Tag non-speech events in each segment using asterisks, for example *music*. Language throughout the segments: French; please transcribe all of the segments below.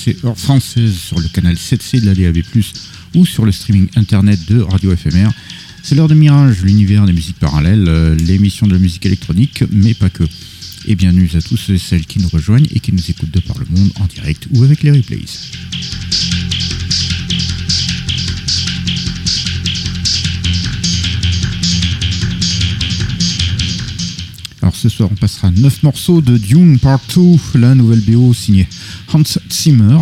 22h passées heure française sur le canal 7C de la DAB+, ou sur le streaming internet de Radio FMR. C'est l'heure de Mirage, l'univers des musiques parallèles, euh, l'émission de la musique électronique, mais pas que. Et bienvenue à tous ceux et celles qui nous rejoignent et qui nous écoutent de par le monde en direct ou avec les replays. Alors ce soir, on passera 9 morceaux de Dune Part 2, la nouvelle BO signée Hans Zimmer,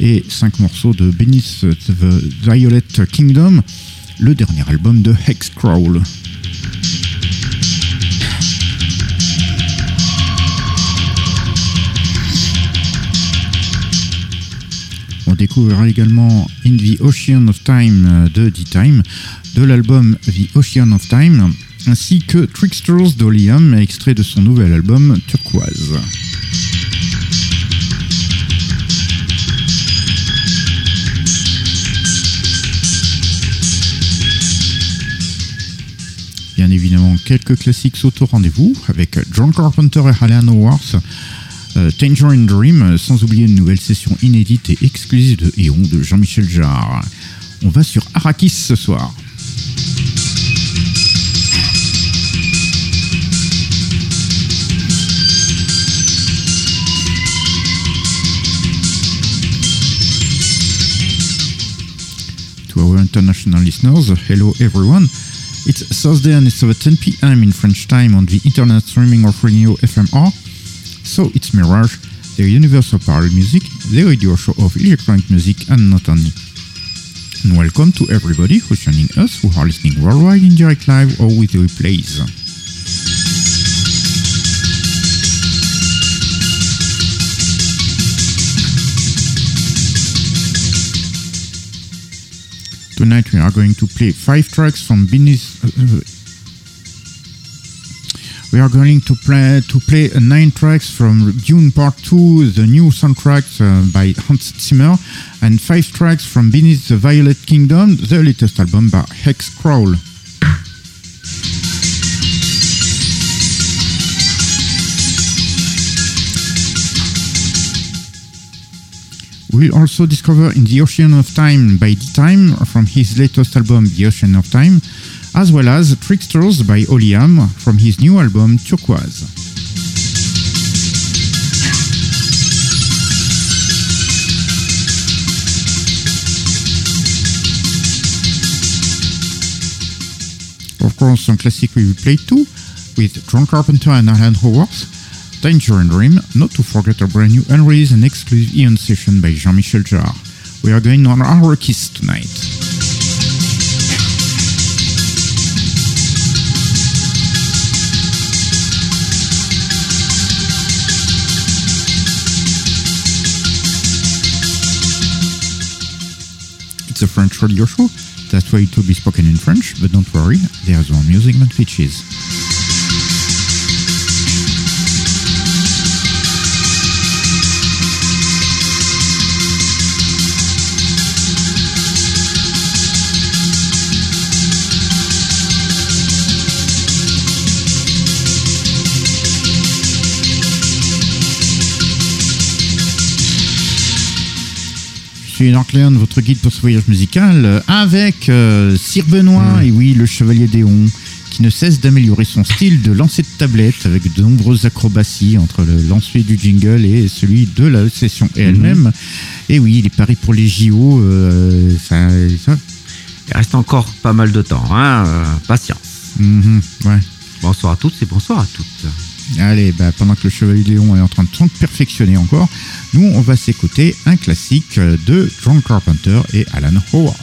et 5 morceaux de Beneath the Violet Kingdom, le dernier album de Hexcrawl. On découvrira également In the Ocean of Time de D-Time, de l'album The Ocean of Time, ainsi que Tricksters de Liam, extrait de son nouvel album Turquoise. Bien évidemment, quelques classiques sautent au rendez-vous avec John Carpenter et Alan Howarth, euh, Tangerine Dream, sans oublier une nouvelle session inédite et exclusive de Eon de Jean-Michel Jarre. On va sur Arrakis ce soir. To our international listeners, hello everyone. It's Thursday and it's over 10 p.m. in French time on the internet streaming of Radio FMR. So it's Mirage, the universal parallel music, the radio show of electronic music and not only. And welcome to everybody who's joining us who are listening worldwide in direct live or with replays. Tonight we are going to play five tracks from Beneath. Uh, we are going to play to play uh, nine tracks from Dune Part Two, the new soundtrack uh, by Hans Zimmer, and five tracks from Beneath the Violet Kingdom, the latest album by Hex Crawl. We'll also discover In the Ocean of Time by D-Time from his latest album The Ocean of Time, as well as Tricksters by Oliam from his new album Turquoise. Of course, some classic we will play too, with John Carpenter and Alan Howarth, Danger and Dream, not to forget a brand new unreleased and exclusive Eon session by Jean-Michel Jarre. We are going on our kiss tonight. It's a French radio show, that's why it will be spoken in French, but don't worry, there's more music than pitches. Suis Narcléon, votre guide pour ce voyage musical, euh, avec euh, Sir Benoît, et oui, le chevalier Déon, qui ne cesse d'améliorer son style de lancer de tablette avec de nombreuses acrobaties entre le lancer du jingle et celui de la session et elle-même. Et oui, les paris pour les JO, euh, ça, ça- Il reste encore pas mal de temps, hein. euh, patience. Mhm, ouais. Bonsoir à toutes et bonsoir à toutes. Allez, bah, pendant que le Chevalier Léon est en train de se perfectionner encore, nous, on va s'écouter un classique de John Carpenter et Alan Howard.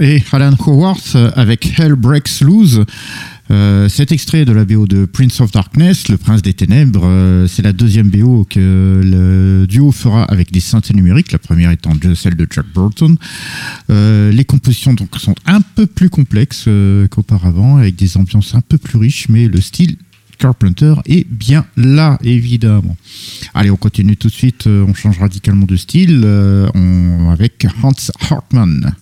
Et Alan Howarth avec Hell Breaks Loose. Euh, cet extrait de la BO de Prince of Darkness, Le Prince des Ténèbres, euh, c'est la deuxième BO que le duo fera avec des synthés numériques, la première étant celle de Jack Burton. Euh, les compositions donc sont un peu plus complexes qu'auparavant, avec des ambiances un peu plus riches, mais le style Carpenter est bien là, évidemment. Allez, on continue tout de suite, on change radicalement de style avec Hans Hartmann.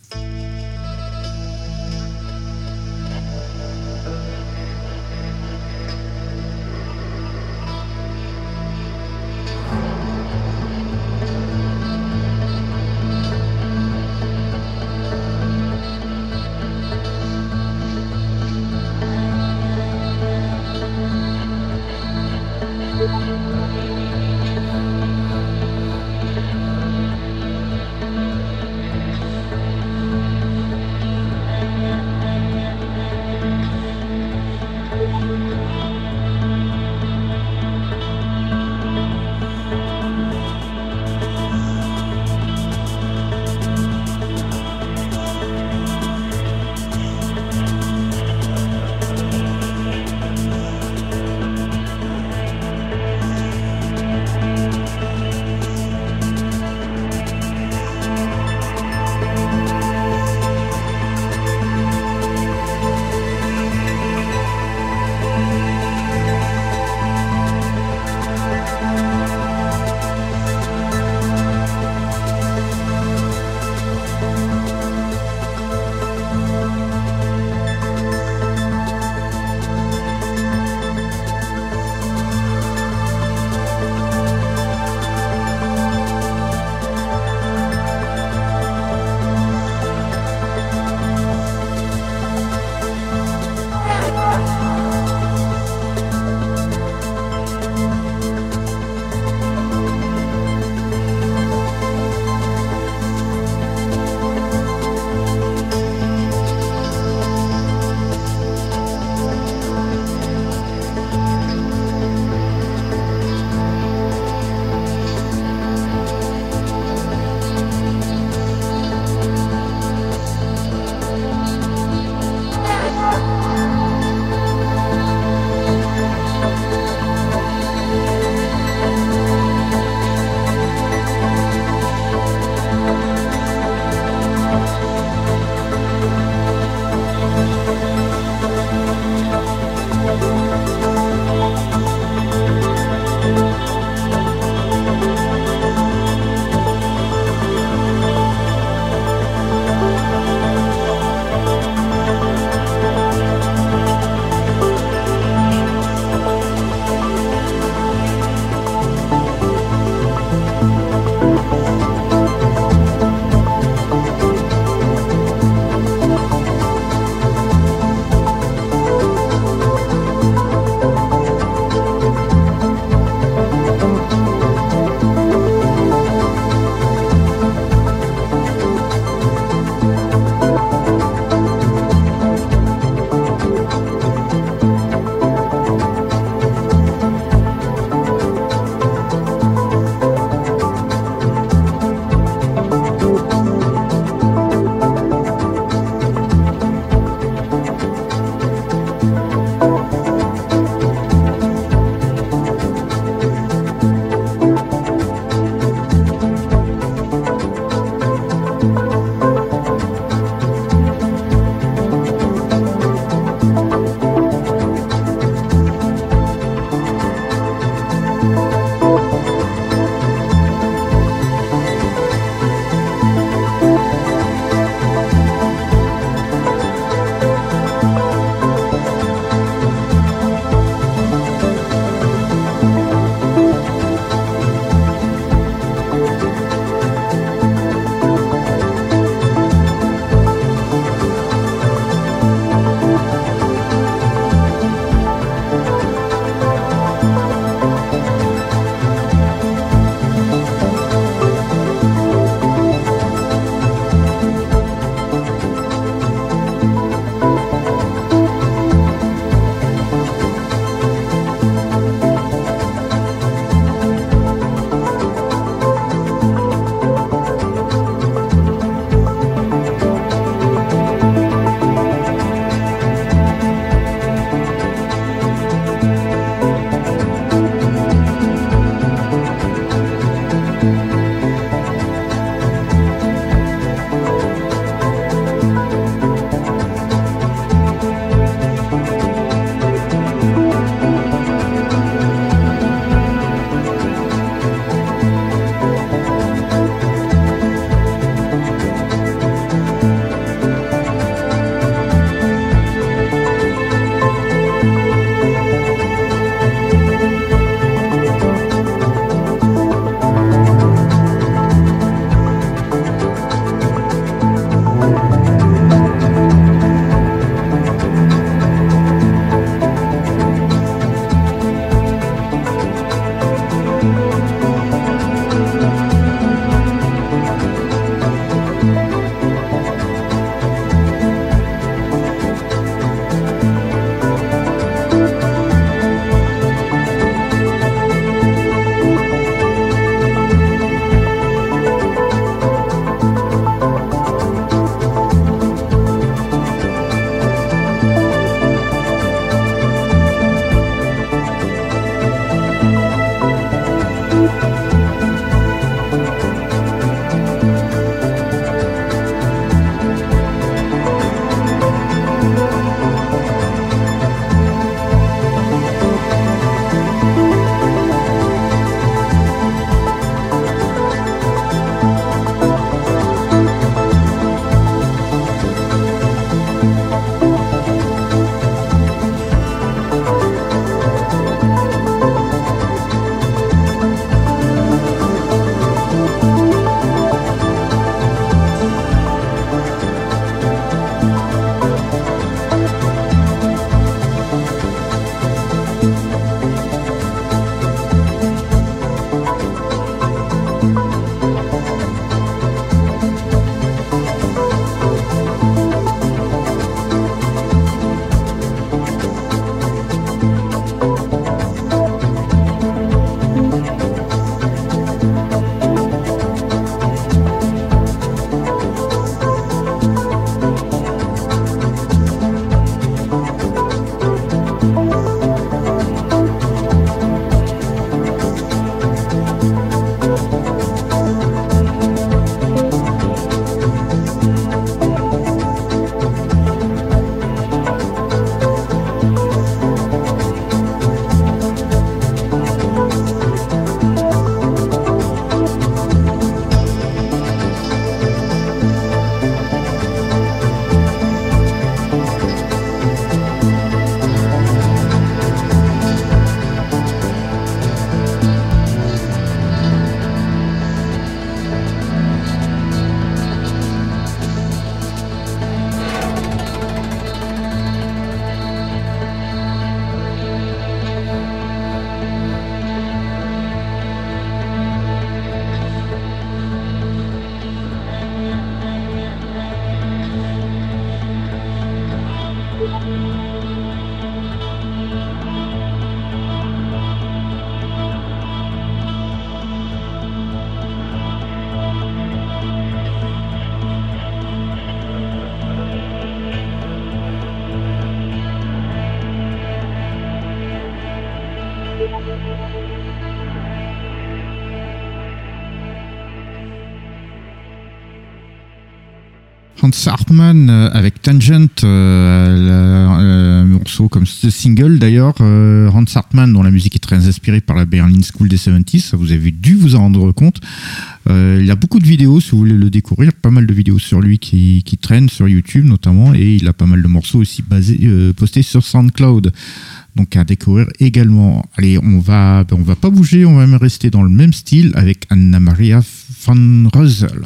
Hans Hartmann euh, avec Tangent, euh, un morceau comme ce single d'ailleurs. Euh, Hans Hartmann, dont la musique est très inspirée par la Berlin School des 70s, ça vous avez dû vous en rendre compte. il a beaucoup de vidéos si vous voulez le découvrir, pas mal de vidéos sur lui qui, traînent sur YouTube notamment, et il a pas mal de morceaux aussi basés, postés sur SoundCloud donc à découvrir également. Allez, on va, on va pas bouger, on va même rester dans le même style avec Anna Maria van Reuzel.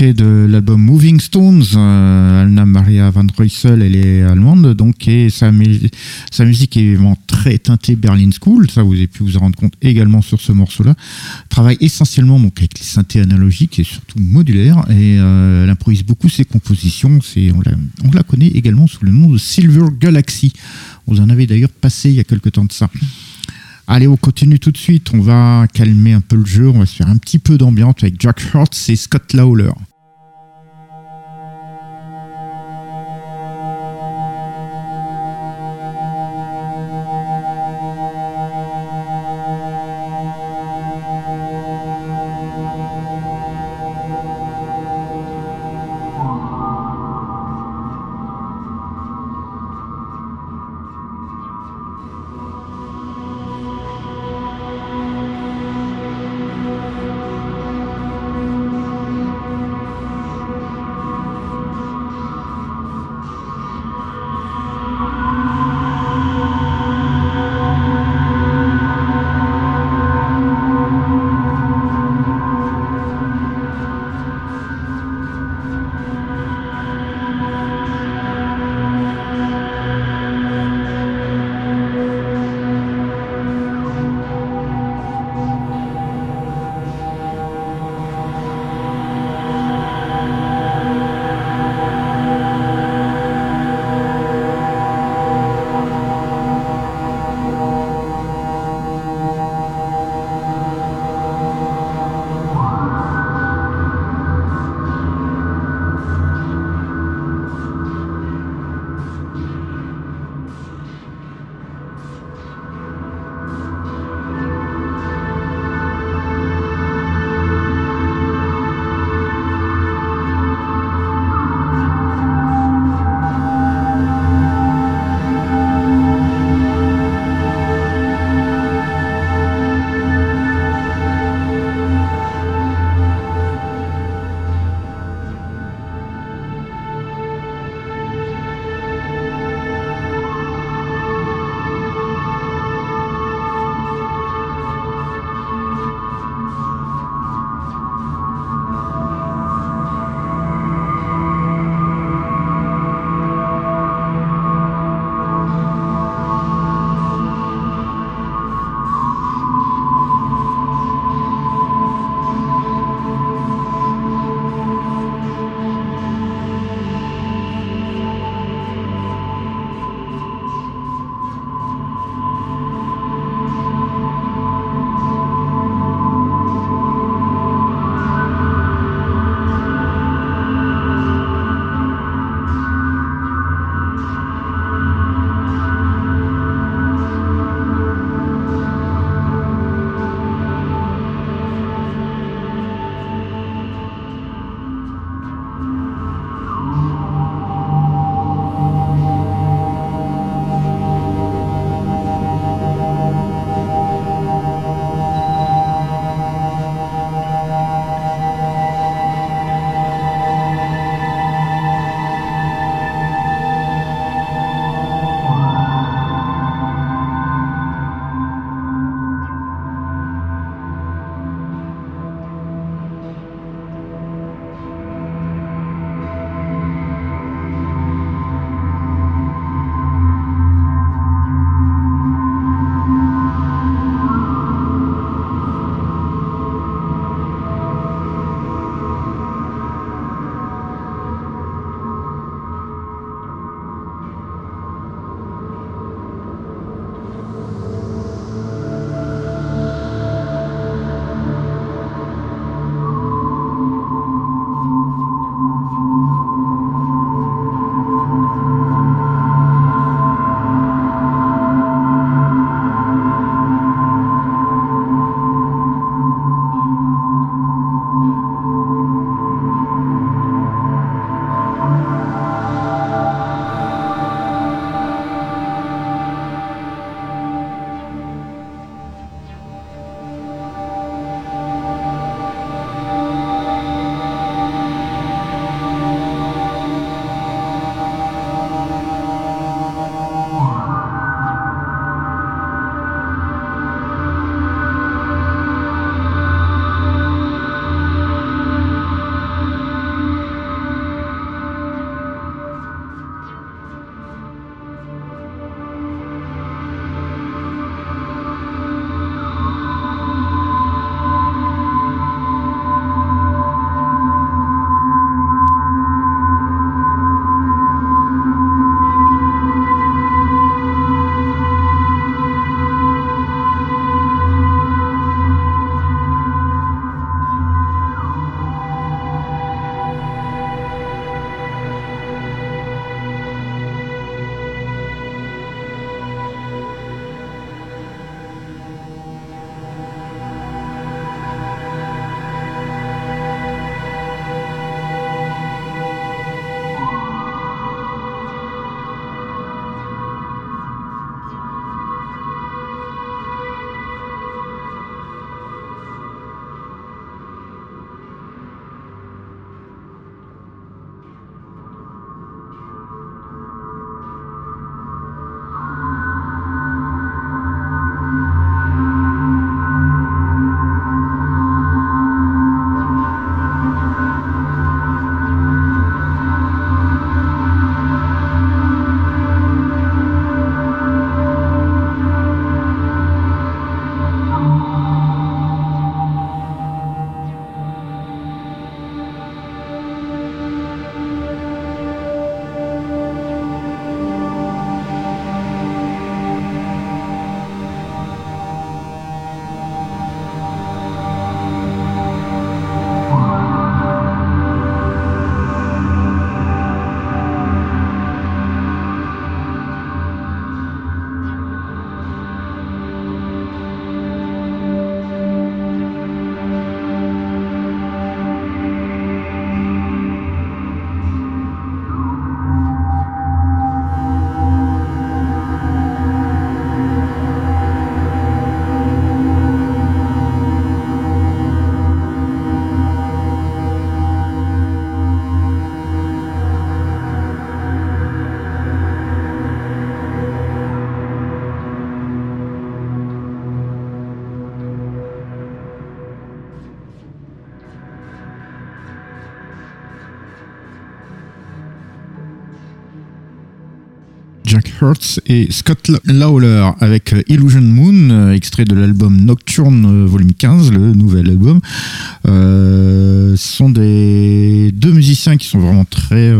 De l'album Moving Stones. Euh, Anna Maria Van Ruyssel, elle est allemande, donc et sa, musique est vraiment très teintée Berlin School. Ça, vous avez pu vous en rendre compte également sur ce morceau-là. Travaille essentiellement donc avec les synthés analogiques et surtout modulaires. Et euh, elle improvise beaucoup ses compositions. On, la, on la connaît également sous le nom de Silver Galaxy. Vous en avez d'ailleurs passé il y a quelques temps de ça. Allez, on continue tout de suite. On va calmer un peu le jeu. On va se faire un petit peu d'ambiance avec Jack Hurts et Scott Lawler. Et Scott Lawler avec Illusion Moon, extrait de l'album Nocturne volume 15, le nouvel album. sont des qui sont vraiment très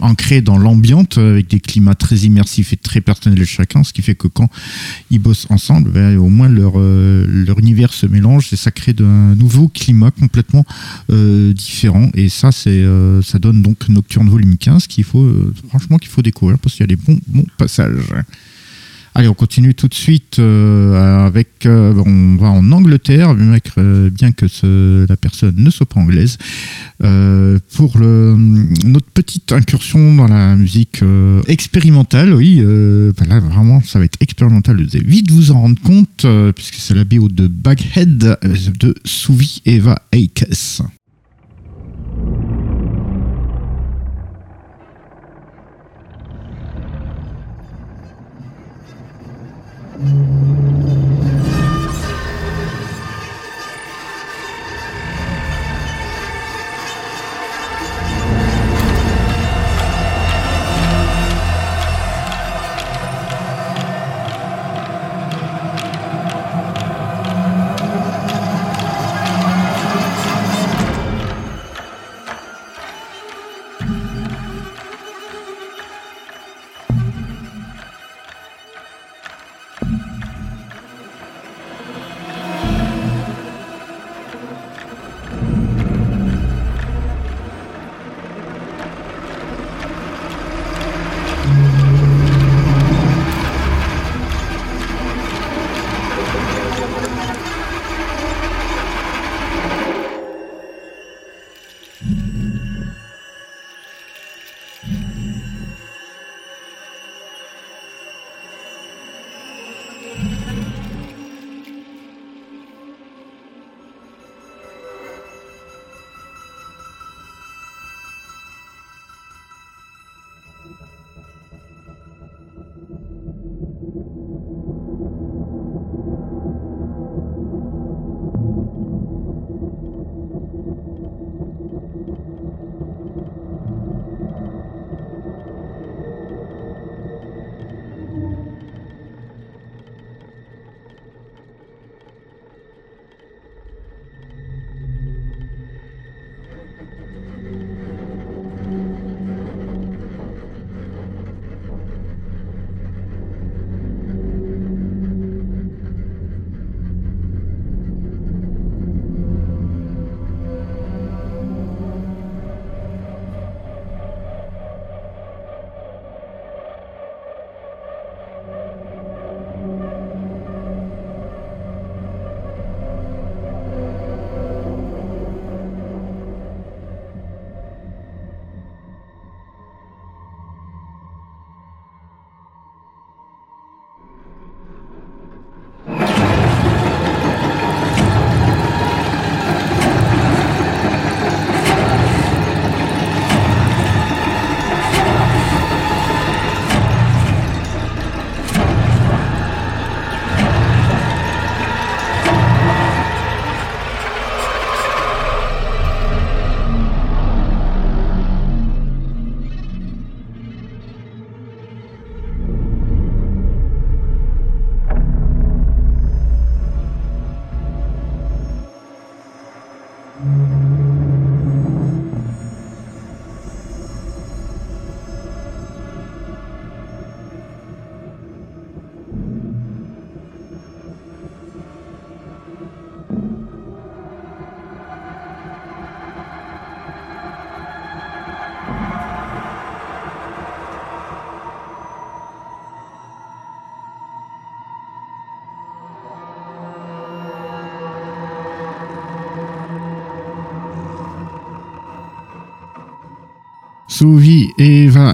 ancrés dans l'ambiance, avec des climats très immersifs et très personnels chacun, ce qui fait que quand ils bossent ensemble, ben, au moins leur, leur univers se mélange et ça crée un nouveau climat complètement différent. Et ça, ça donne donc Nocturne volume 15 qu'il faut franchement qu'il faut découvrir parce qu'il y a des bons passages. Allez, on continue tout de suite euh, avec. Euh, on va en Angleterre, bien que, euh, la personne ne soit pas anglaise, pour notre petite incursion dans la musique expérimentale. Oui, ben là vraiment, ça va être expérimental. Vous allez vite vous en rendre compte, puisque c'est la BO de Baghead de Souvi Eva Aikes.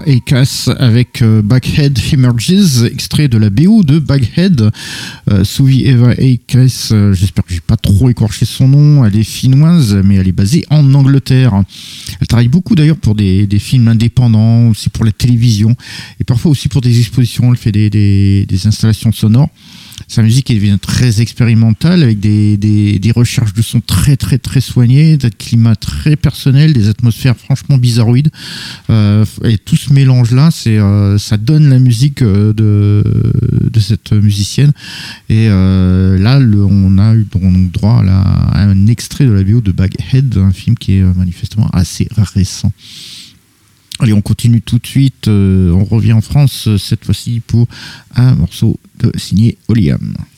Et avec euh, Baghead Emerges, extrait de la BO de Baghead. Euh, Souvi, Eva et Cass, euh, j'espère que j'ai pas trop écorché son nom. Elle est finnoise, mais elle est basée en Angleterre. Elle travaille beaucoup d'ailleurs pour des, films indépendants, aussi pour la télévision, et parfois aussi pour des expositions. Elle fait des installations sonores. Sa musique elle devient très expérimentale avec des, des, des recherches de son très très très soignées, des climats très personnels, des atmosphères franchement bizarroïdes. Euh, et tout ce mélange là, c'est euh, ça donne la musique euh, de, de cette musicienne. Et euh, là, on a eu donc droit là, à un extrait de la bio de Baghead, un film qui est euh, manifestement assez récent. Allez, on continue tout de suite. euh, on revient en France euh, cette fois-ci pour un morceau de signé Oliam. Oliam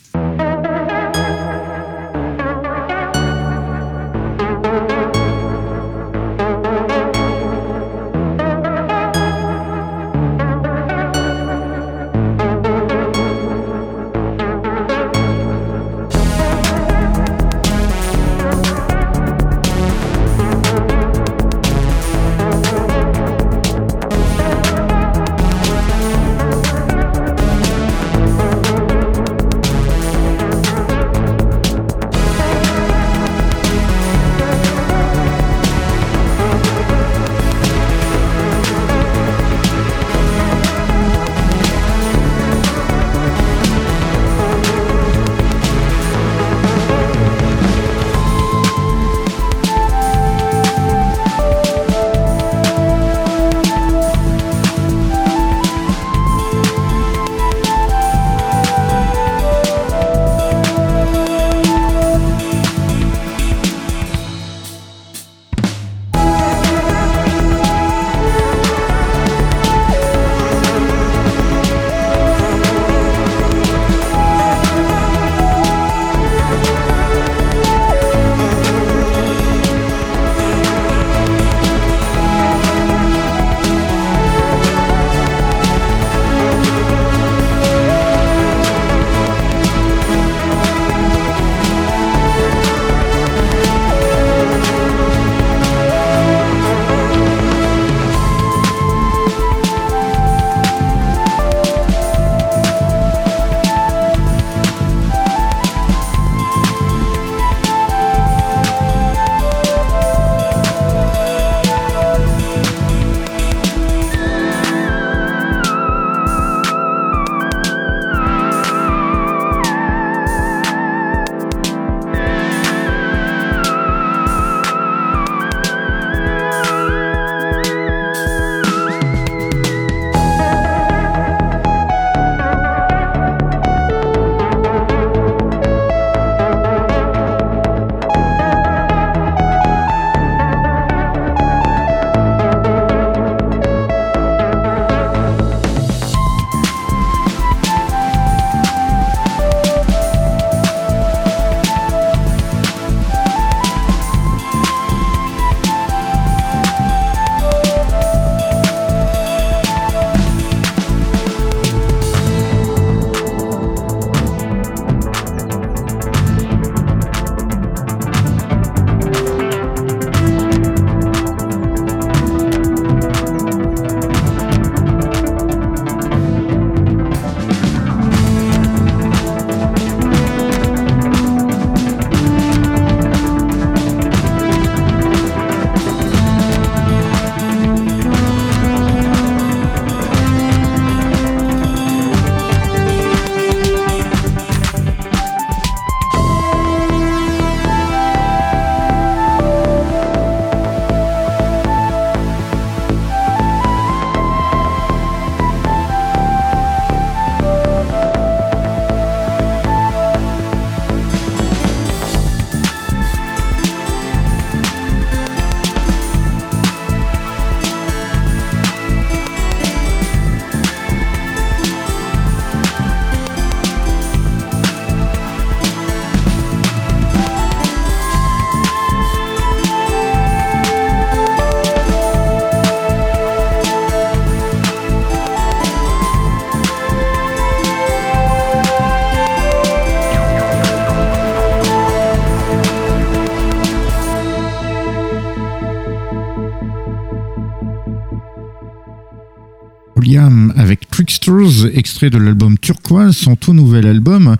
de l'album Turquoise, son tout nouvel album.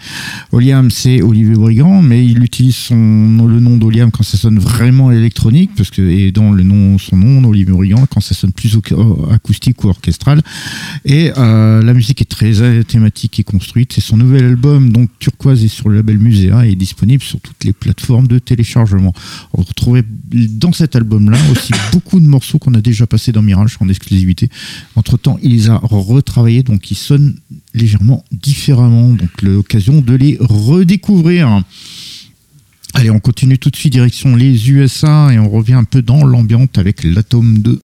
Oliam, c'est Olivier Brigand, mais il utilise son, le nom d'Oliam quand ça sonne vraiment électronique, parce que, et dans le nom, son nom, Olivier Brigand, quand quand ça sonne plus acoustique ou orchestral. Et la musique est très thématique et construite. C'est son nouvel album, donc Turquoise, est sur le label Muséa et est disponible sur toutes les plateformes de téléchargement. On retrouvait dans cet album-là aussi *coughs* beaucoup de morceaux qu'on a déjà passés dans Mirage en exclusivité. Entre-temps, il les a retravaillés, donc ils sonnent légèrement différemment. Donc l'occasion de les redécouvrir. Allez, on continue tout de suite direction les USA et on revient un peu dans l'ambiance avec l'Atome 2.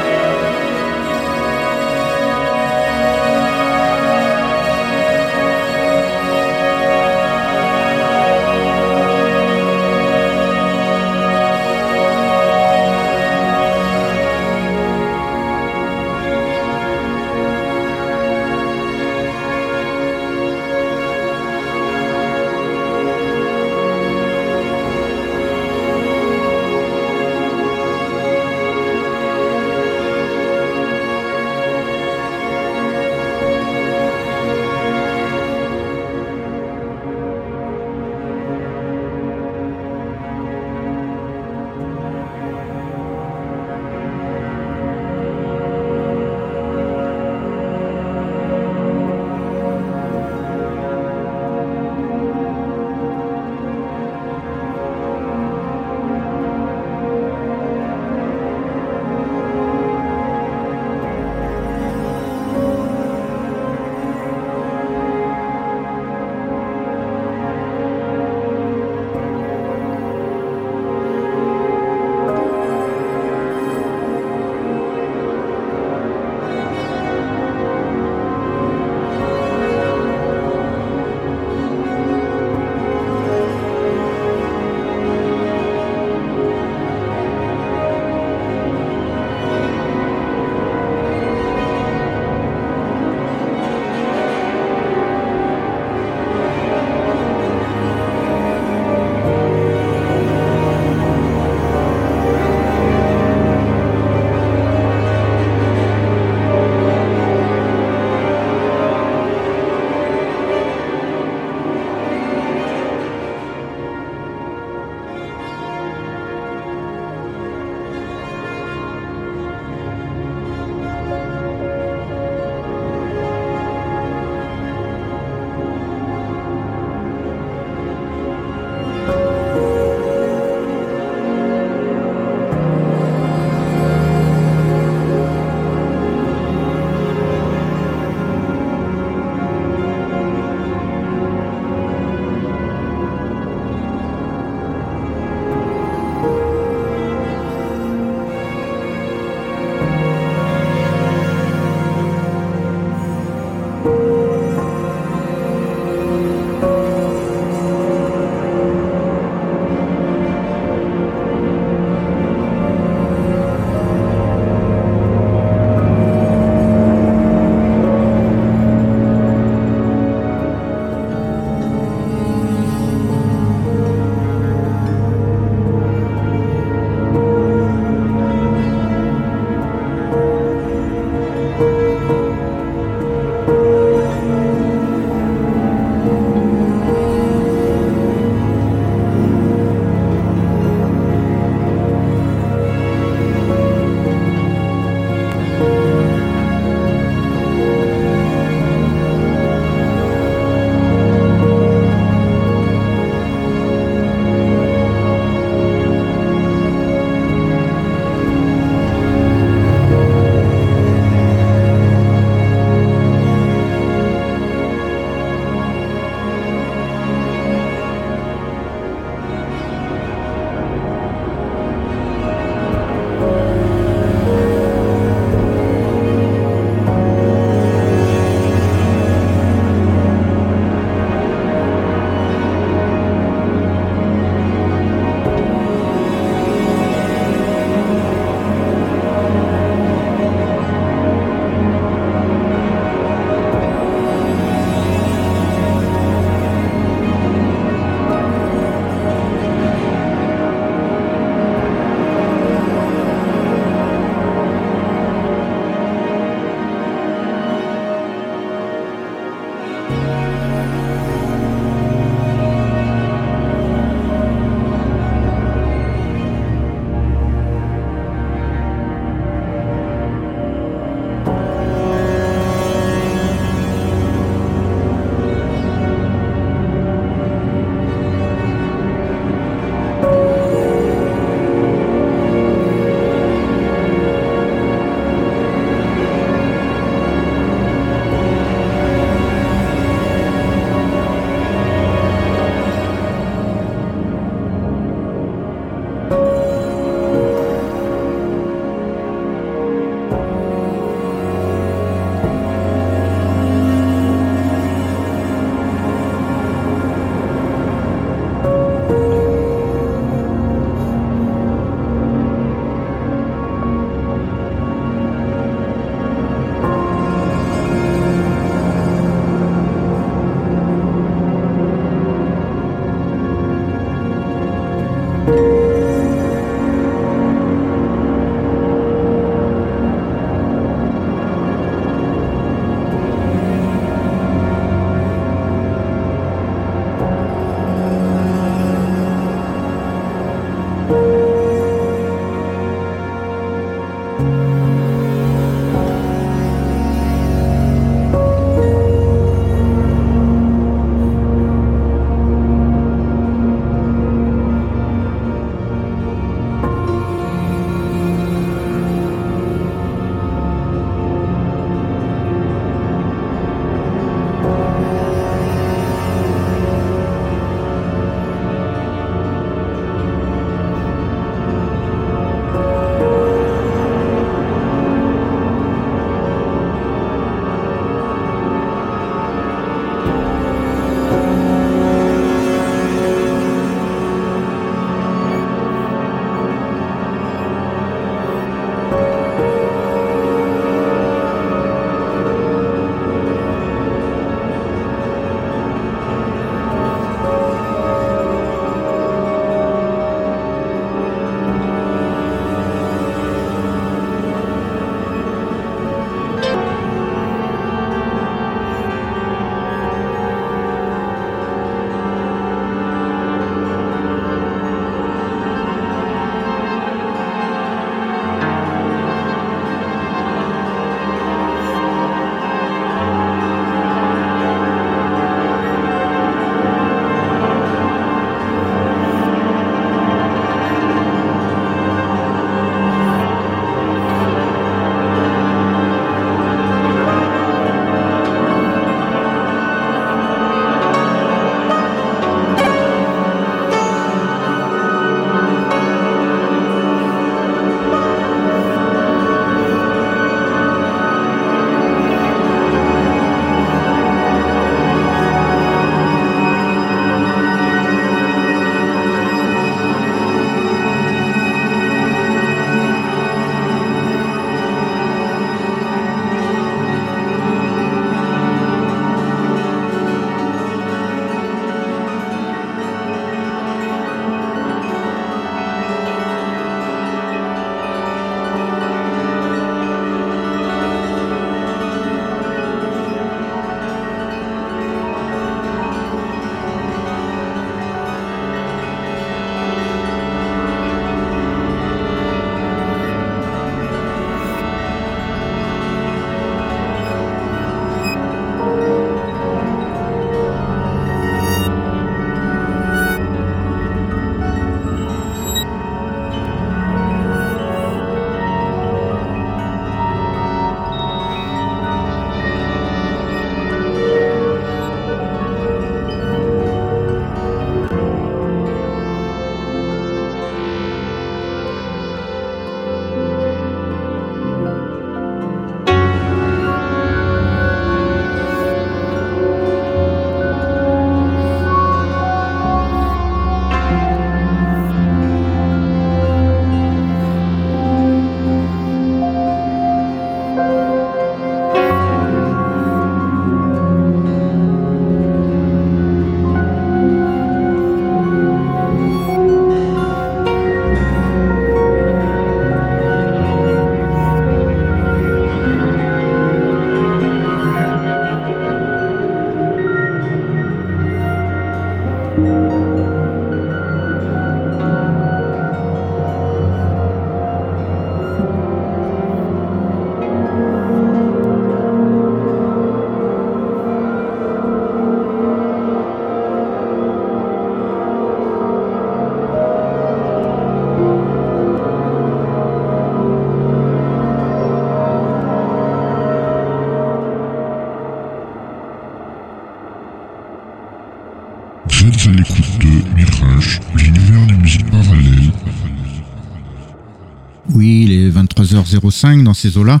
23h05 dans ces eaux-là,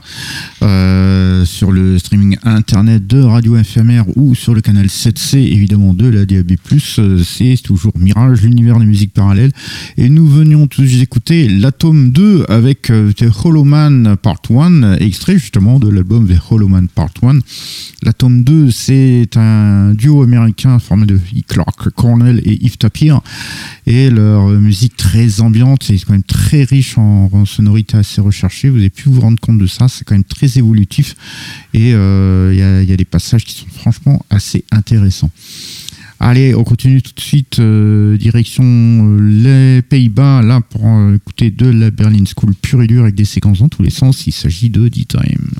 euh, sur le streaming internet de Radio FMR ou sur le canal 7C, évidemment, de la DAB+. Euh, c'est toujours Mirage, l'univers des musiques parallèles. Et nous venions tous d'écouter l'Atome 2 avec euh, The Hollow Man Part 1, extrait justement de l'album The Hollow Man Part 1. L'Atome 2, c'est un duo américain formé de Clark Cornell et Yves Tapir. Et leur musique très ambiante, c'est quand même très riche en, en sonorité assez recherchée. Vous avez pu vous rendre compte de ça. C'est quand même très évolutif. Et euh, il y, a, des passages qui sont franchement assez intéressants. Allez, on continue tout de suite euh, direction euh, les Pays-Bas, là pour euh, écouter de la Berlin School pure et dure avec des séquences dans tous les sens. Il s'agit de D-Time.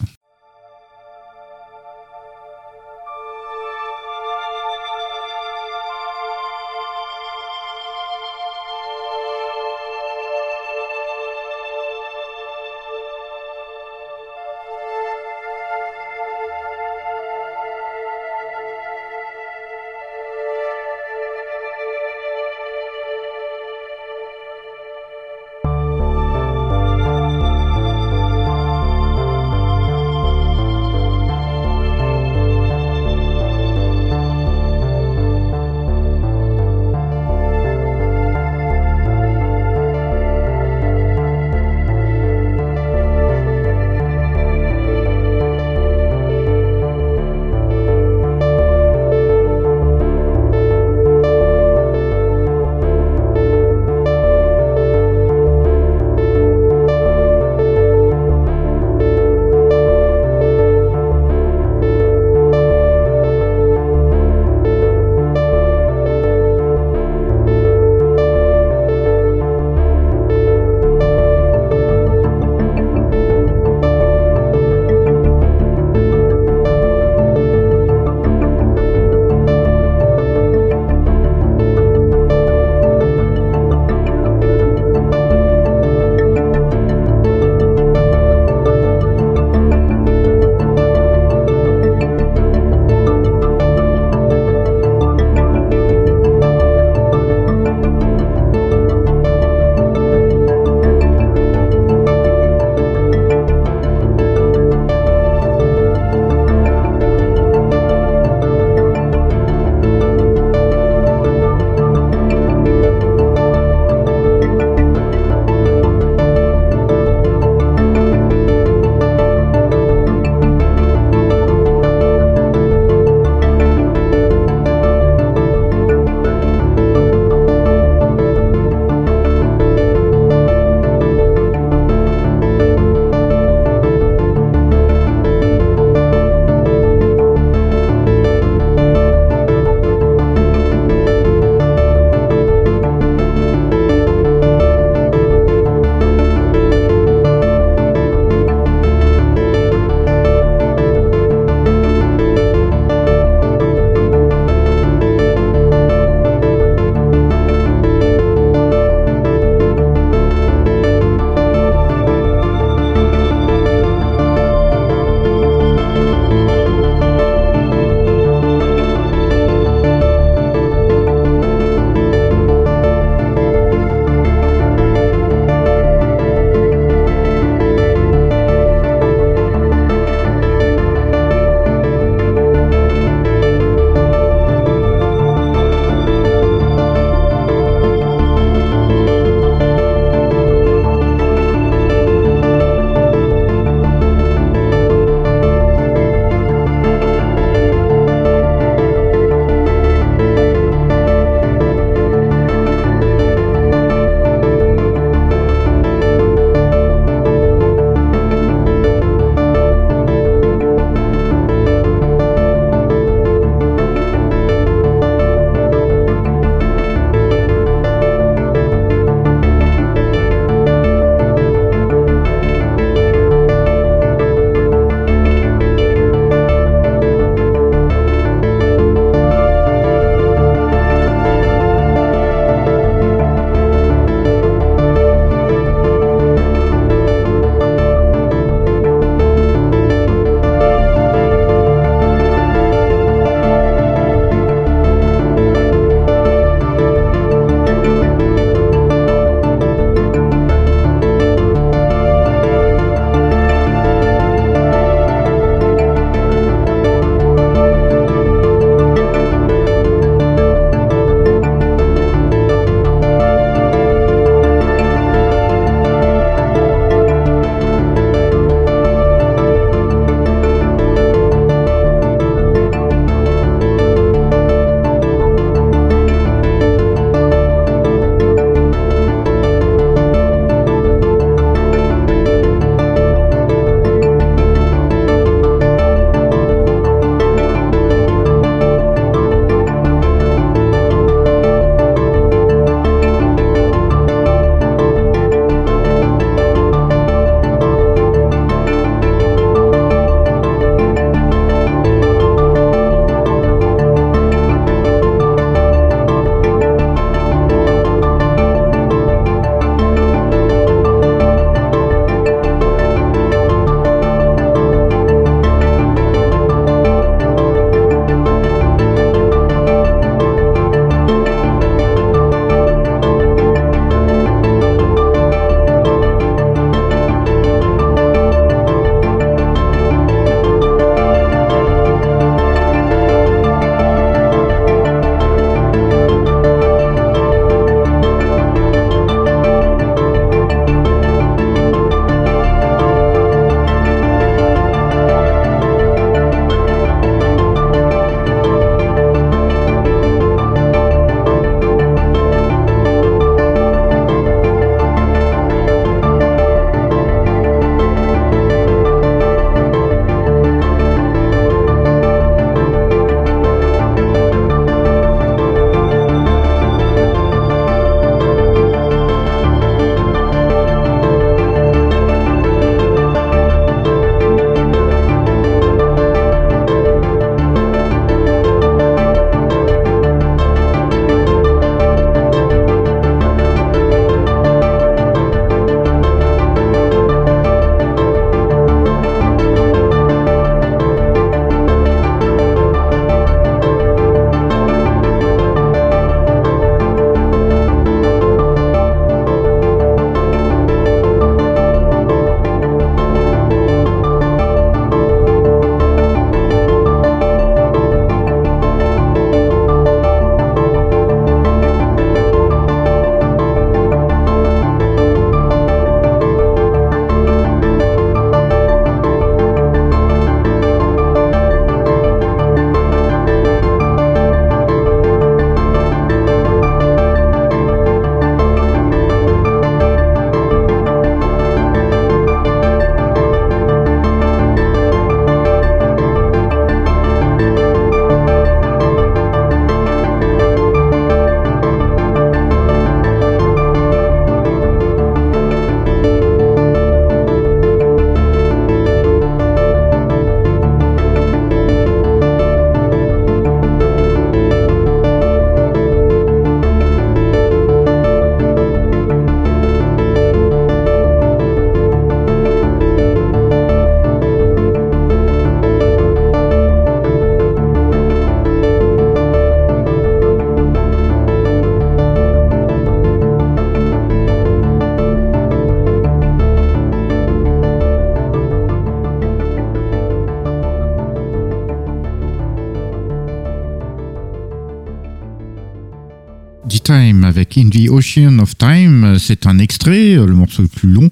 Un extrait, le morceau le plus long.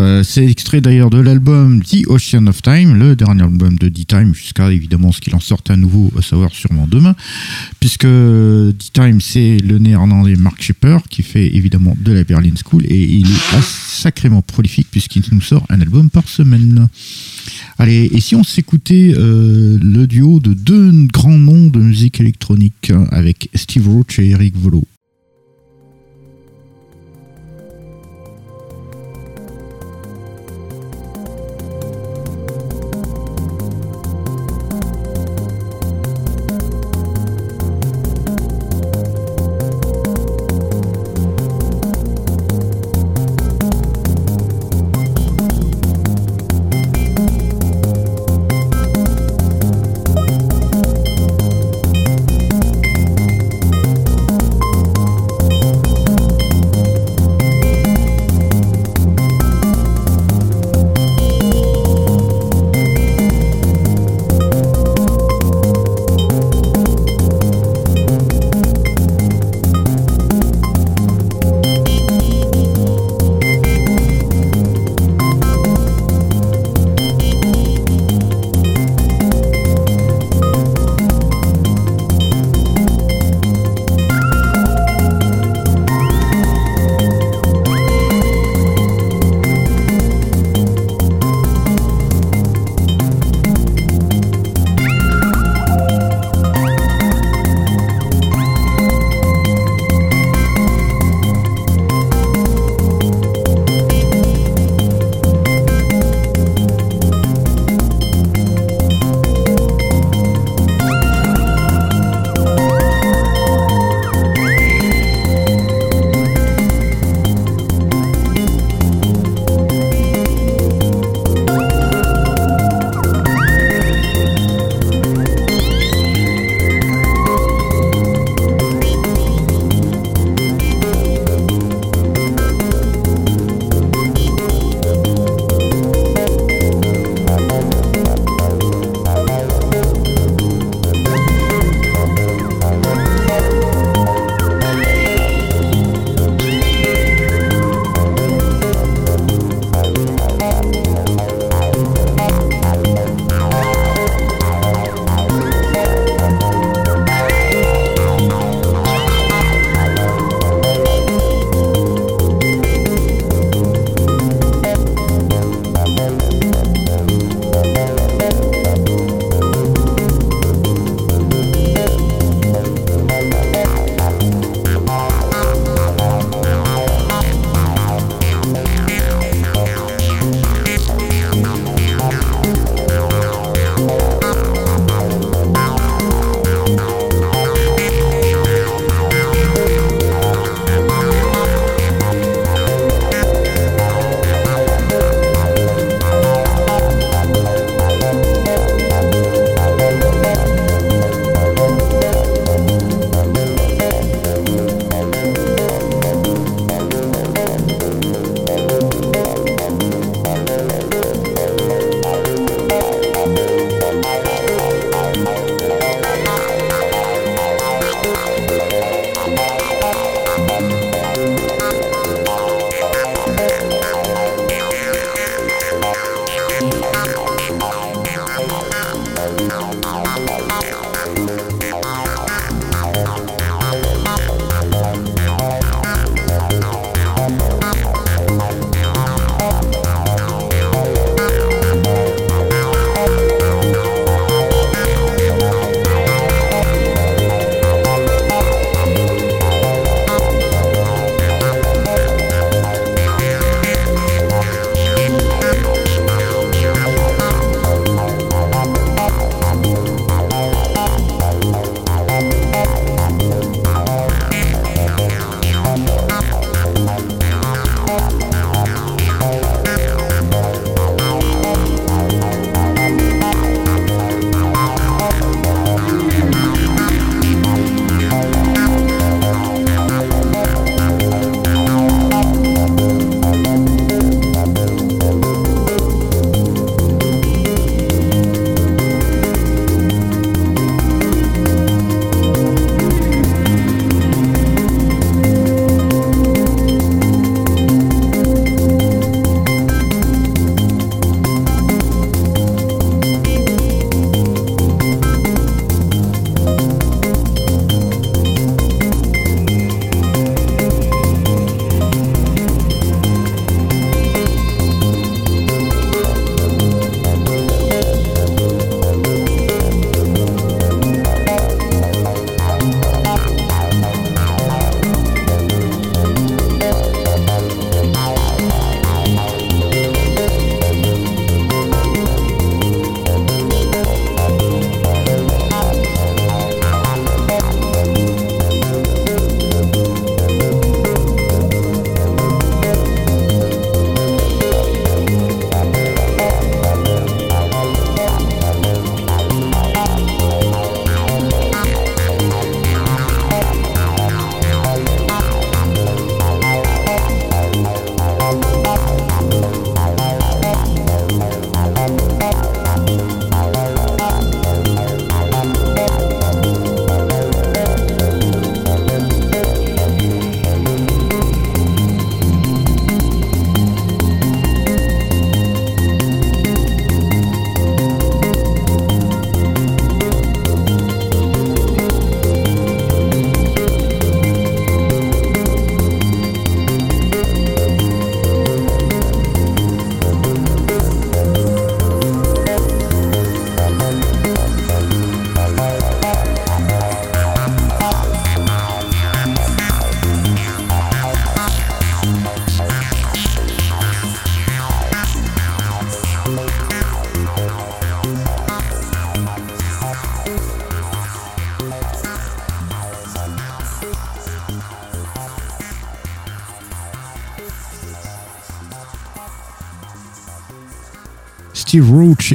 Euh, c'est extrait d'ailleurs de l'album The Ocean of Time, le dernier album de D-Time, jusqu'à évidemment ce qu'il en sorte à nouveau, à savoir sûrement demain. Puisque D-Time, c'est le néerlandais Mark Shepper qui fait évidemment de la Berlin School et il est sacrément prolifique puisqu'il nous sort un album par semaine. Allez, et si on s'écoutait euh, le duo de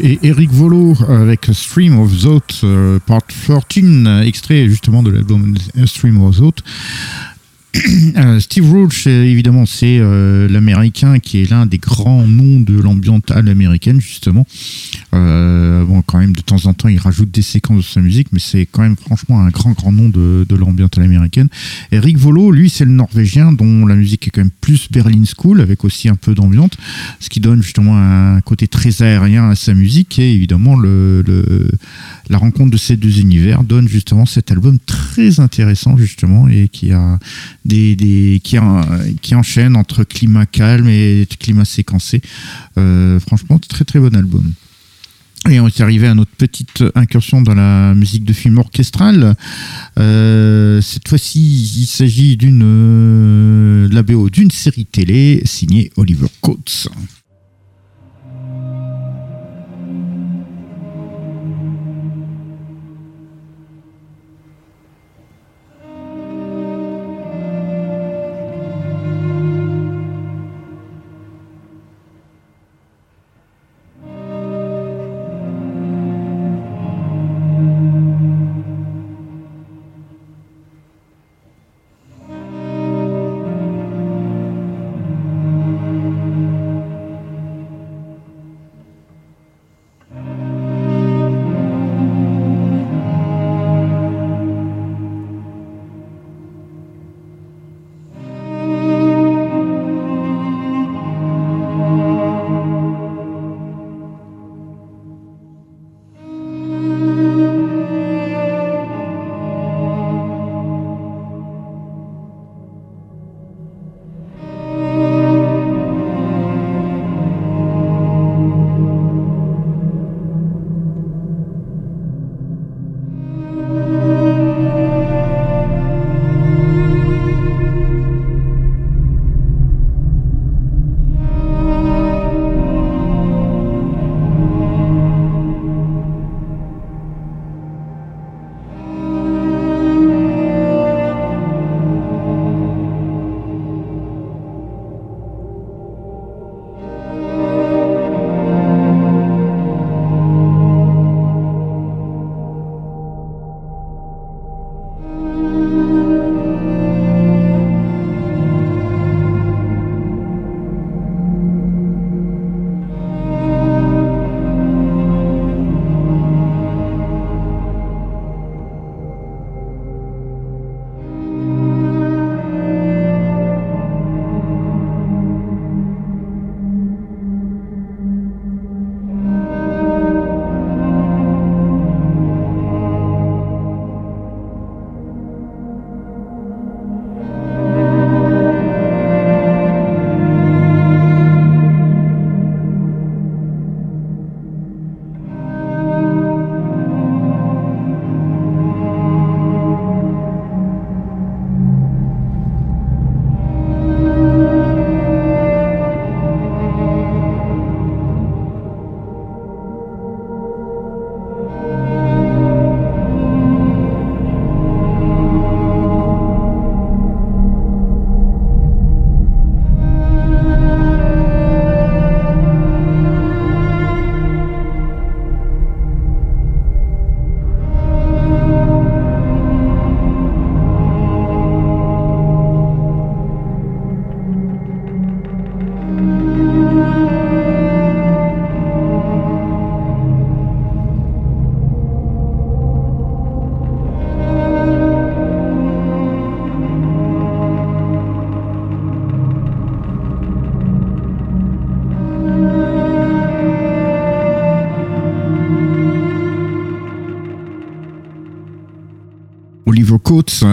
Et Eric Volo avec Stream of Thought euh, Part 13, extrait justement de l'album Stream of Thought. *clears throat* Euh, Steve Roach, euh, évidemment, c'est euh, l'américain qui est l'un des grands noms de l'ambiance à l'américaine, justement. Euh, bon, quand même, de temps en temps, il rajoute des séquences de sa musique, mais c'est quand même franchement un grand, grand nom de, de l'ambiance à l'américaine. Eric Volo, lui, c'est le norvégien dont la musique est quand même plus Berlin School, avec aussi un peu d'ambiance, ce qui donne justement un côté très aérien à sa musique. Et évidemment, le, le la rencontre de ces deux univers donne justement cet album très intéressant, justement, et qui a des, qui, qui enchaîne entre climat calme et climat séquencé. Euh, franchement, très très bon album. Et on est arrivé à notre petite incursion dans la musique de film orchestrale. Euh, cette fois-ci, il s'agit d'une euh, d'une série télé signée Oliver Coates.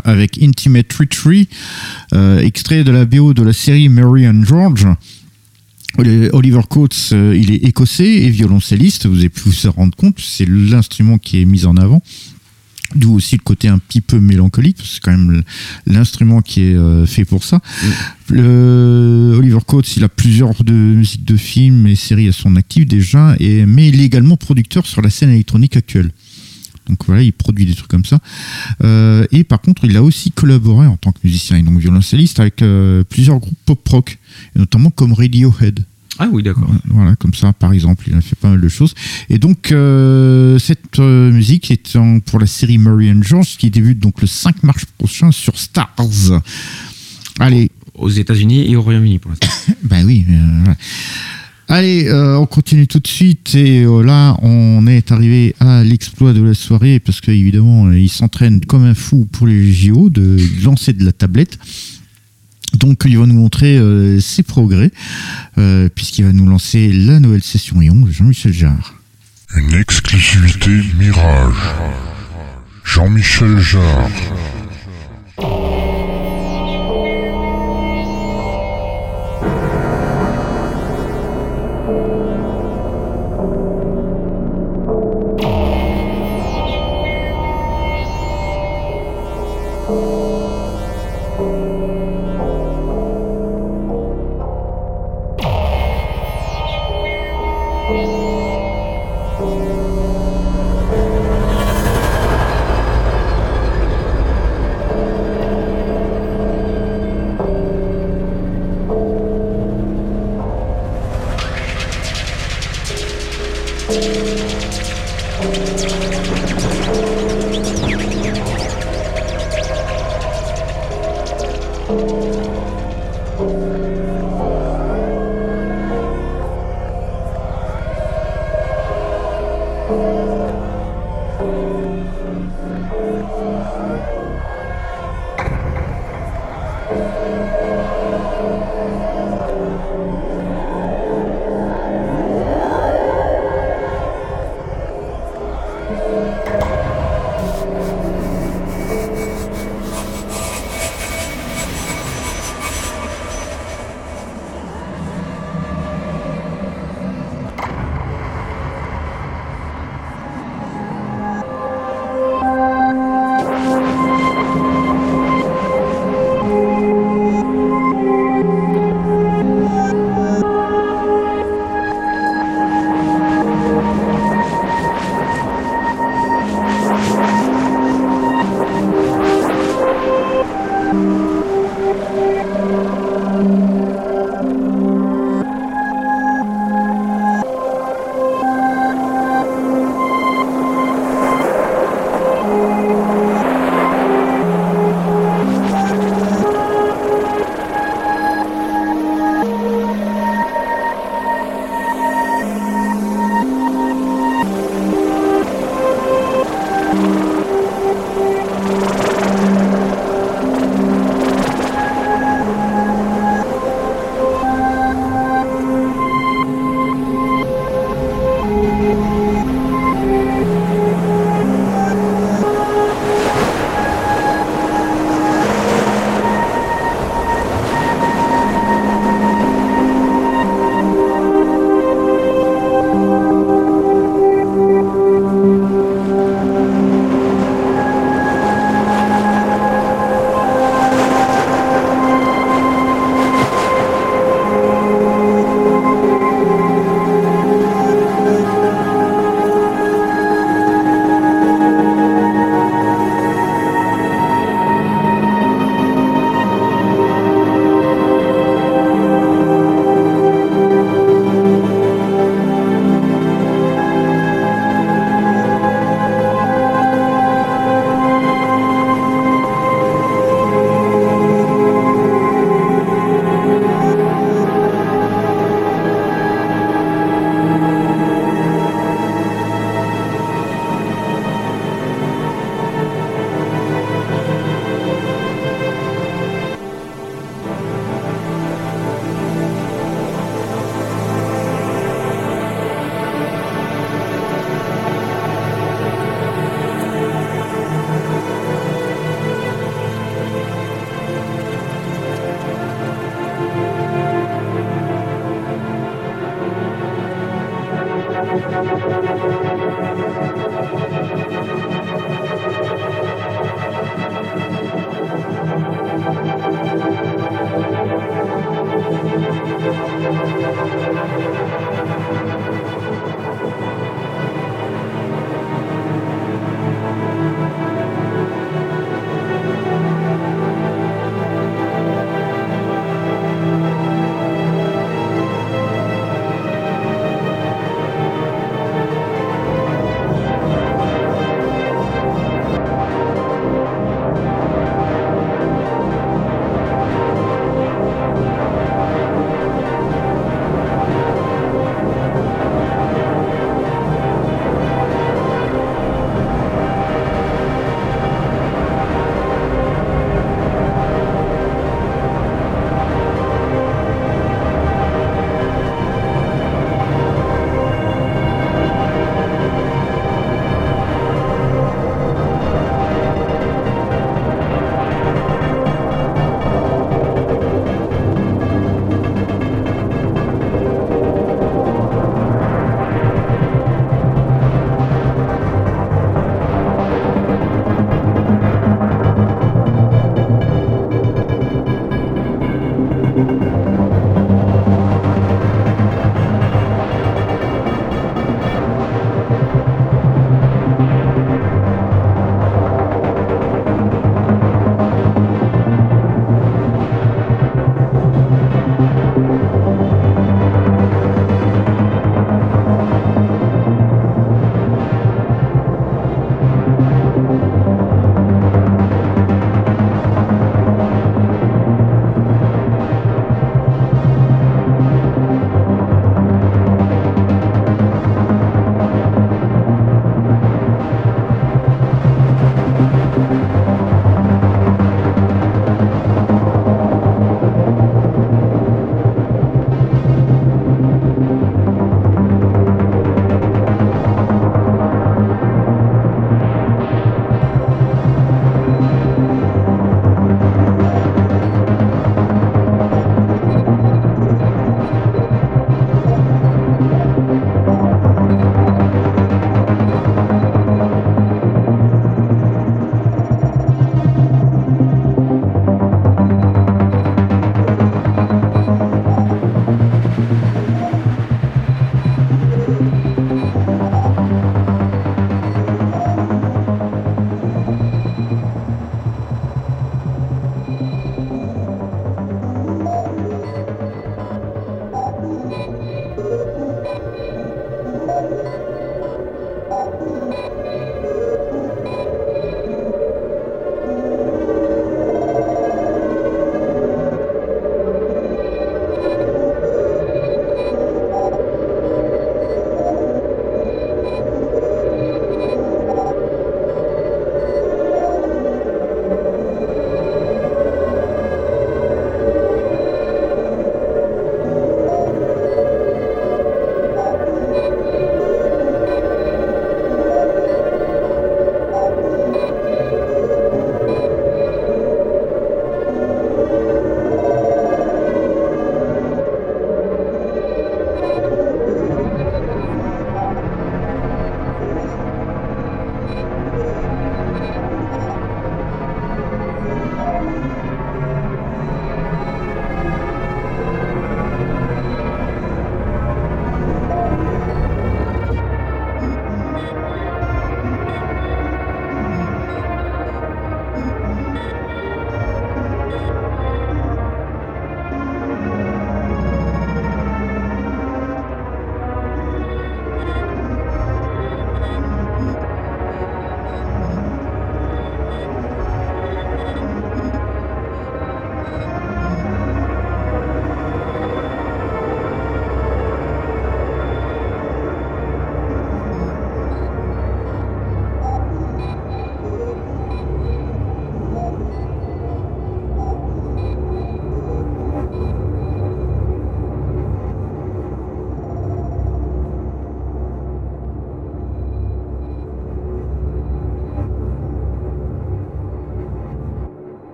Coates avec Intimate Retreat, euh, extrait de la BO de la série Mary and George. Oli- Oliver Coates, euh, il est écossais et violoncelliste, vous avez pu vous en rendre compte, c'est l'instrument qui est mis en avant. D'où aussi le côté un petit peu mélancolique, parce que c'est quand même l'instrument qui est euh, fait pour ça. Le- Oliver Coates, il a plusieurs de musiques de films et séries à son actif déjà, et, mais il est également producteur sur la scène électronique actuelle. Donc voilà, il produit des trucs comme ça. Euh, et par contre, il a aussi collaboré en tant que musicien et donc violoncelliste avec euh, plusieurs groupes pop rock, et notamment comme Radiohead. Ah oui, d'accord. Voilà, comme ça, par exemple, il a fait pas mal de choses. Et donc, euh, cette euh, musique est en- pour la série Murray and George, qui débute donc le 5 mars prochain sur Stars. Allez, Aux États-Unis et au Royaume-Uni pour l'instant. *coughs* ben oui. euh, voilà. Allez, euh, on continue tout de suite et euh, là, on est arrivé à l'exploit de la soirée parce que évidemment, il s'entraîne comme un fou pour les JO de lancer de la tablette. Donc, il va nous montrer euh, ses progrès euh, puisqu'il va nous lancer la nouvelle session Ion de Jean-Michel Jarre. Une exclusivité Mirage. Jean-Michel Jarre.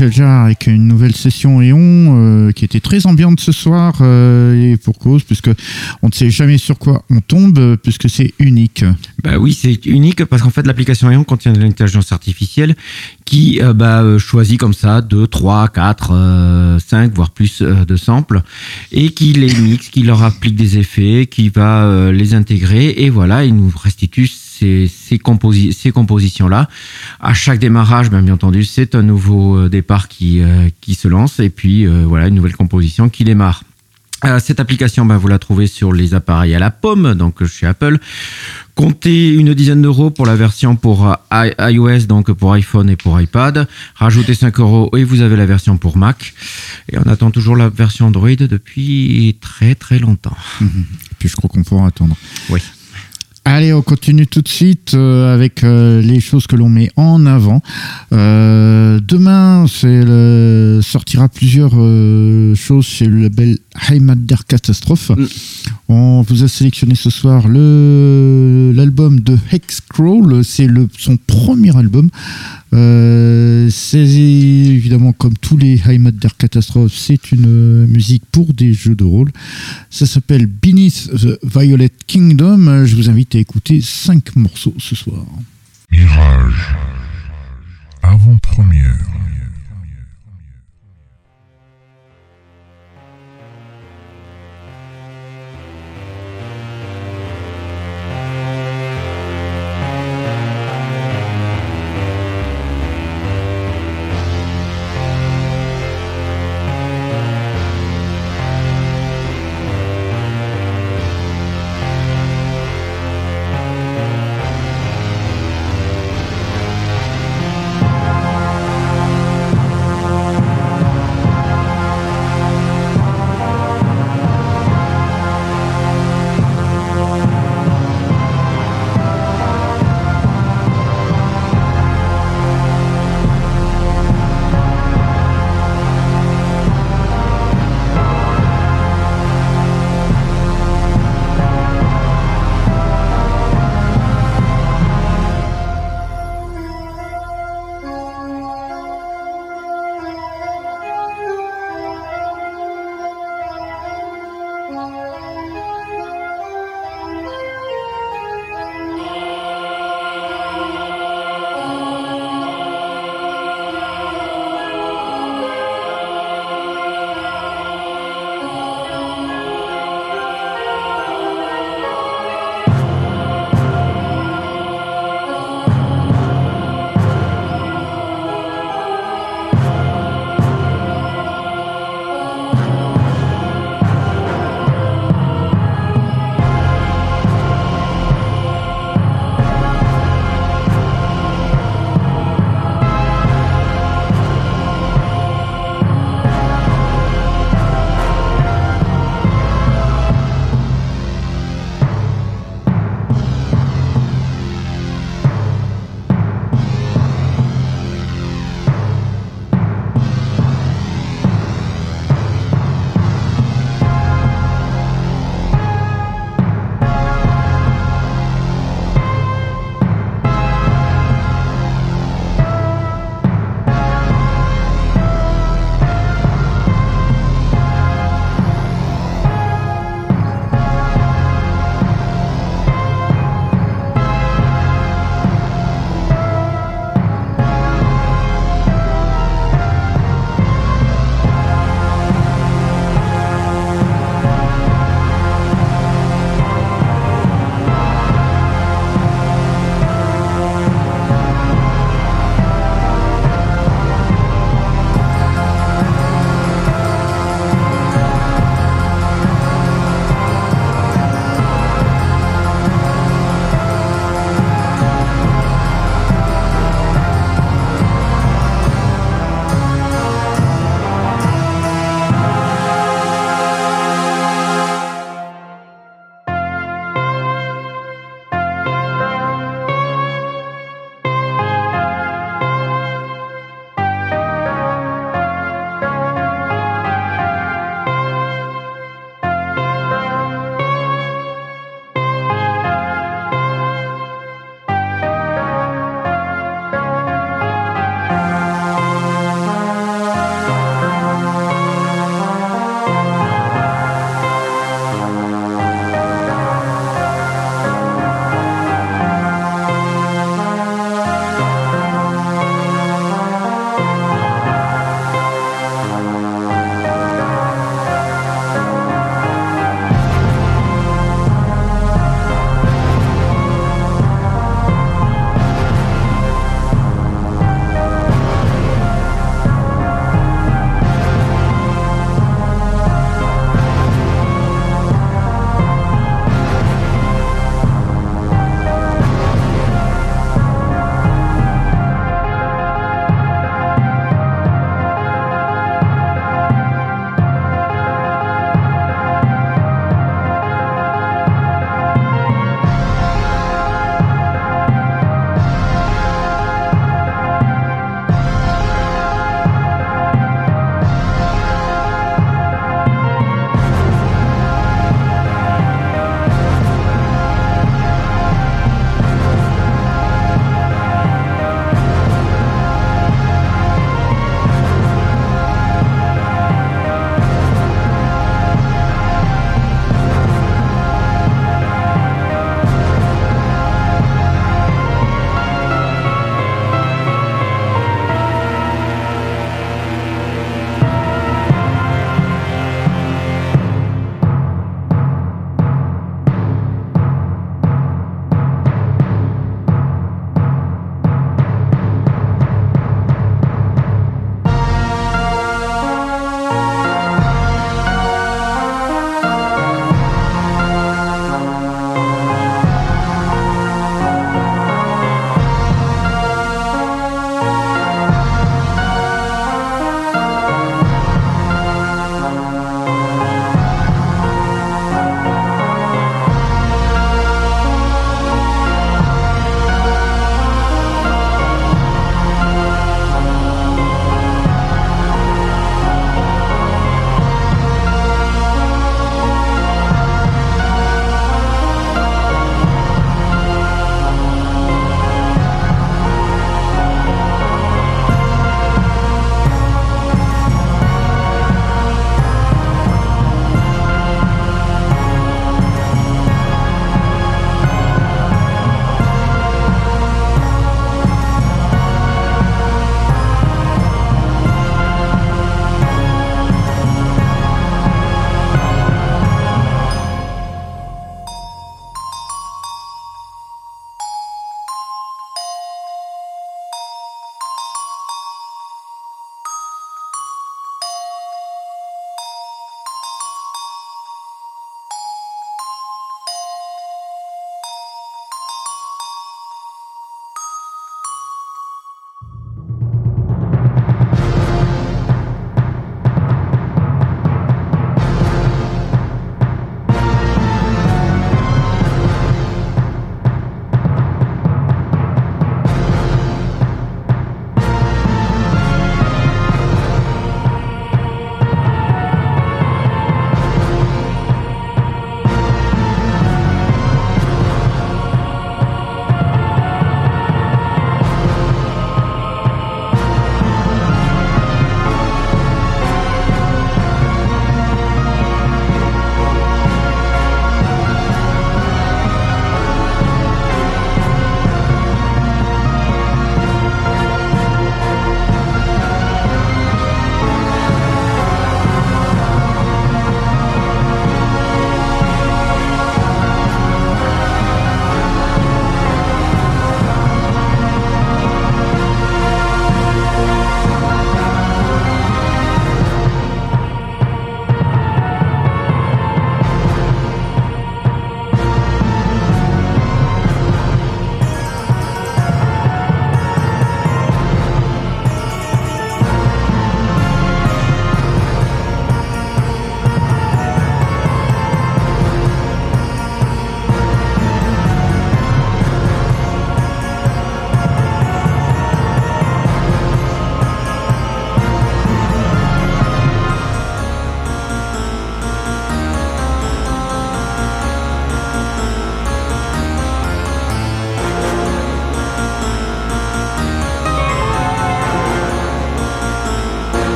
Michel avec une nouvelle session Eon euh, qui était très ambiante ce soir euh, et pour cause puisque on ne sait jamais sur quoi on tombe euh, puisque c'est unique. Bah oui, c'est unique parce qu'en fait l'application Eon contient de l'intelligence artificielle qui euh, bah, choisit comme ça 2, 3, 4, 5 voire plus de samples et qui les mixe, qui leur applique des effets, qui va les intégrer et voilà, il nous restitue ces, ces, composi ces compositions-là. À chaque démarrage, ben, bien entendu, c'est un nouveau euh, départ qui, euh, qui se lance et puis euh, voilà, une nouvelle composition qui démarre. Euh, cette application, ben, vous la trouvez sur les appareils à la pomme, donc chez Apple. Comptez une dizaine d'euros pour la version pour iOS, donc pour iPhone et pour iPad. Rajoutez 5 euros et vous avez la version pour Mac. Et on attend toujours la version Android depuis très très longtemps. *laughs* Puis je crois qu'on pourra attendre. Oui. Allez, on continue tout de suite euh, avec euh, les choses que l'on met en avant. Euh, demain, c'est le- sortira plusieurs euh, choses chez le label Heimat der Catastrophe. Mm. On vous a sélectionné ce soir le l'album de Hexcrawl. C'est le son premier album. Euh, c'est évidemment comme tous les Heimat der Catastrophe, c'est une euh, musique pour des jeux de rôle. Ça s'appelle Beneath the Violet Kingdom. Je vous invite à écouter cinq morceaux ce soir. Mirage. Avant-première.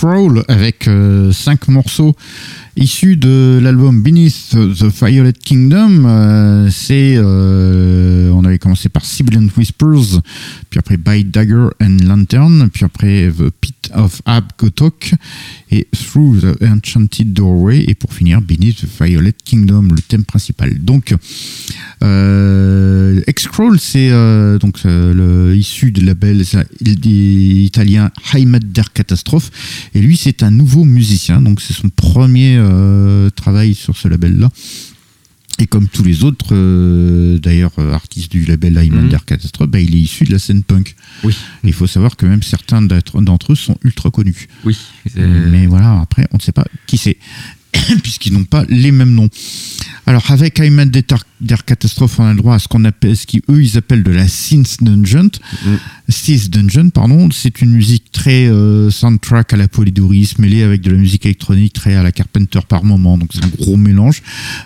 Hexcrawl avec euh, cinq morceaux issus de l'album Beneath the Violet Kingdom. Euh, c'est, euh, on avait commencé par Sibilant Whispers, puis après By Dagger and Lantern, puis après The Pit of Abgotok et Through the Enchanted Doorway, et pour finir Beneath the Violet Kingdom, le thème principal. Donc, euh, Hexcrawl, c'est euh, donc euh, issu du label italien Heimat der Catastrophe, et lui c'est un nouveau musicien, donc c'est son premier euh, travail sur ce label-là. Et comme tous les autres, euh, d'ailleurs, euh, artistes du label Heimat Mhm. der Catastrophe, bah, il est issu de la scène punk. Oui, Et Il faut savoir que même certains d'entre eux sont ultra connus. oui. Mais voilà, après, on ne sait pas qui c'est, *coughs* puisqu'ils n'ont pas les mêmes noms. Alors, avec Heimat der, der Catastrophe, on a le droit à ce qu'on appelle, ce qu'eux, ils appellent de la synth dungeon. Mm. Synth dungeon, pardon. C'est une musique très euh, soundtrack à la Polydoris, mêlée avec de la musique électronique très à la Carpenter par moment. Donc, c'est un gros mélange.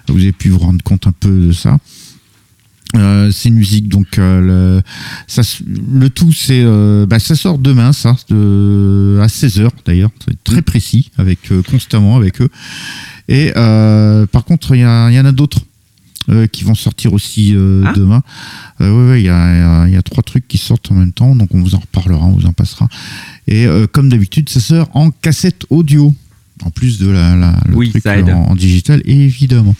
Vous avez pu vous rendre compte un peu de ça. Euh, c'est une musique donc euh, le, ça, le tout c'est euh, bah, ça sort demain ça de, à 16h d'ailleurs. C'est très précis avec constamment avec eux. Et par contre il y, a- il y en a d'autres euh, qui vont sortir aussi euh, Ah. demain. Euh, ouais, il y, a, y a- il y a trois trucs qui sortent en même temps donc on vous en reparlera on vous en passera. Et comme d'habitude ça sort en cassette audio en plus de la, la- le Oui, truc en, en digital évidemment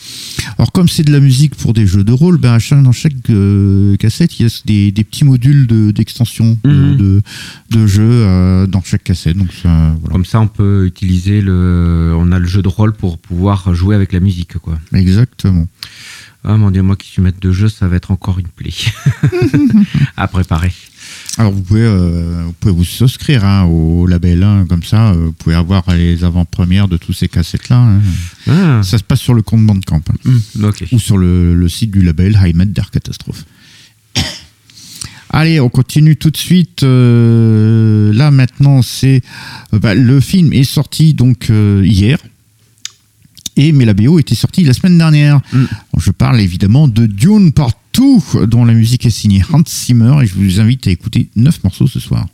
alors comme c'est de la musique pour des jeux de rôle, ben à chaque- dans chaque euh, cassette, il y a des, des petits modules de- d'extension de, Mhm. de, de jeux euh, dans chaque cassette. Donc ça, voilà. Comme ça, on peut utiliser le. On a le jeu de rôle pour pouvoir jouer avec la musique, quoi. Exactement. Ah mon dieu, moi qui suis maître de jeu, ça va être encore une plaie *laughs* à préparer. Alors vous pouvez, euh, vous pouvez vous souscrire hein, au label, hein, comme ça, euh, vous pouvez avoir les avant-premières de tous ces cassettes-là. hein. Ah, Ça se passe sur le compte Bandcamp hein, ok. ou sur le, le site du label Heimat der Catastrophe. *coughs* Allez, on continue tout de suite. Euh, là maintenant, c'est euh, bah, le film est sorti donc euh, hier. Et mais la BO était sortie la semaine dernière. Mm. Je parle évidemment de Dune Partout, dont la musique est signée Hans Zimmer, et je vous invite à écouter neuf morceaux ce soir.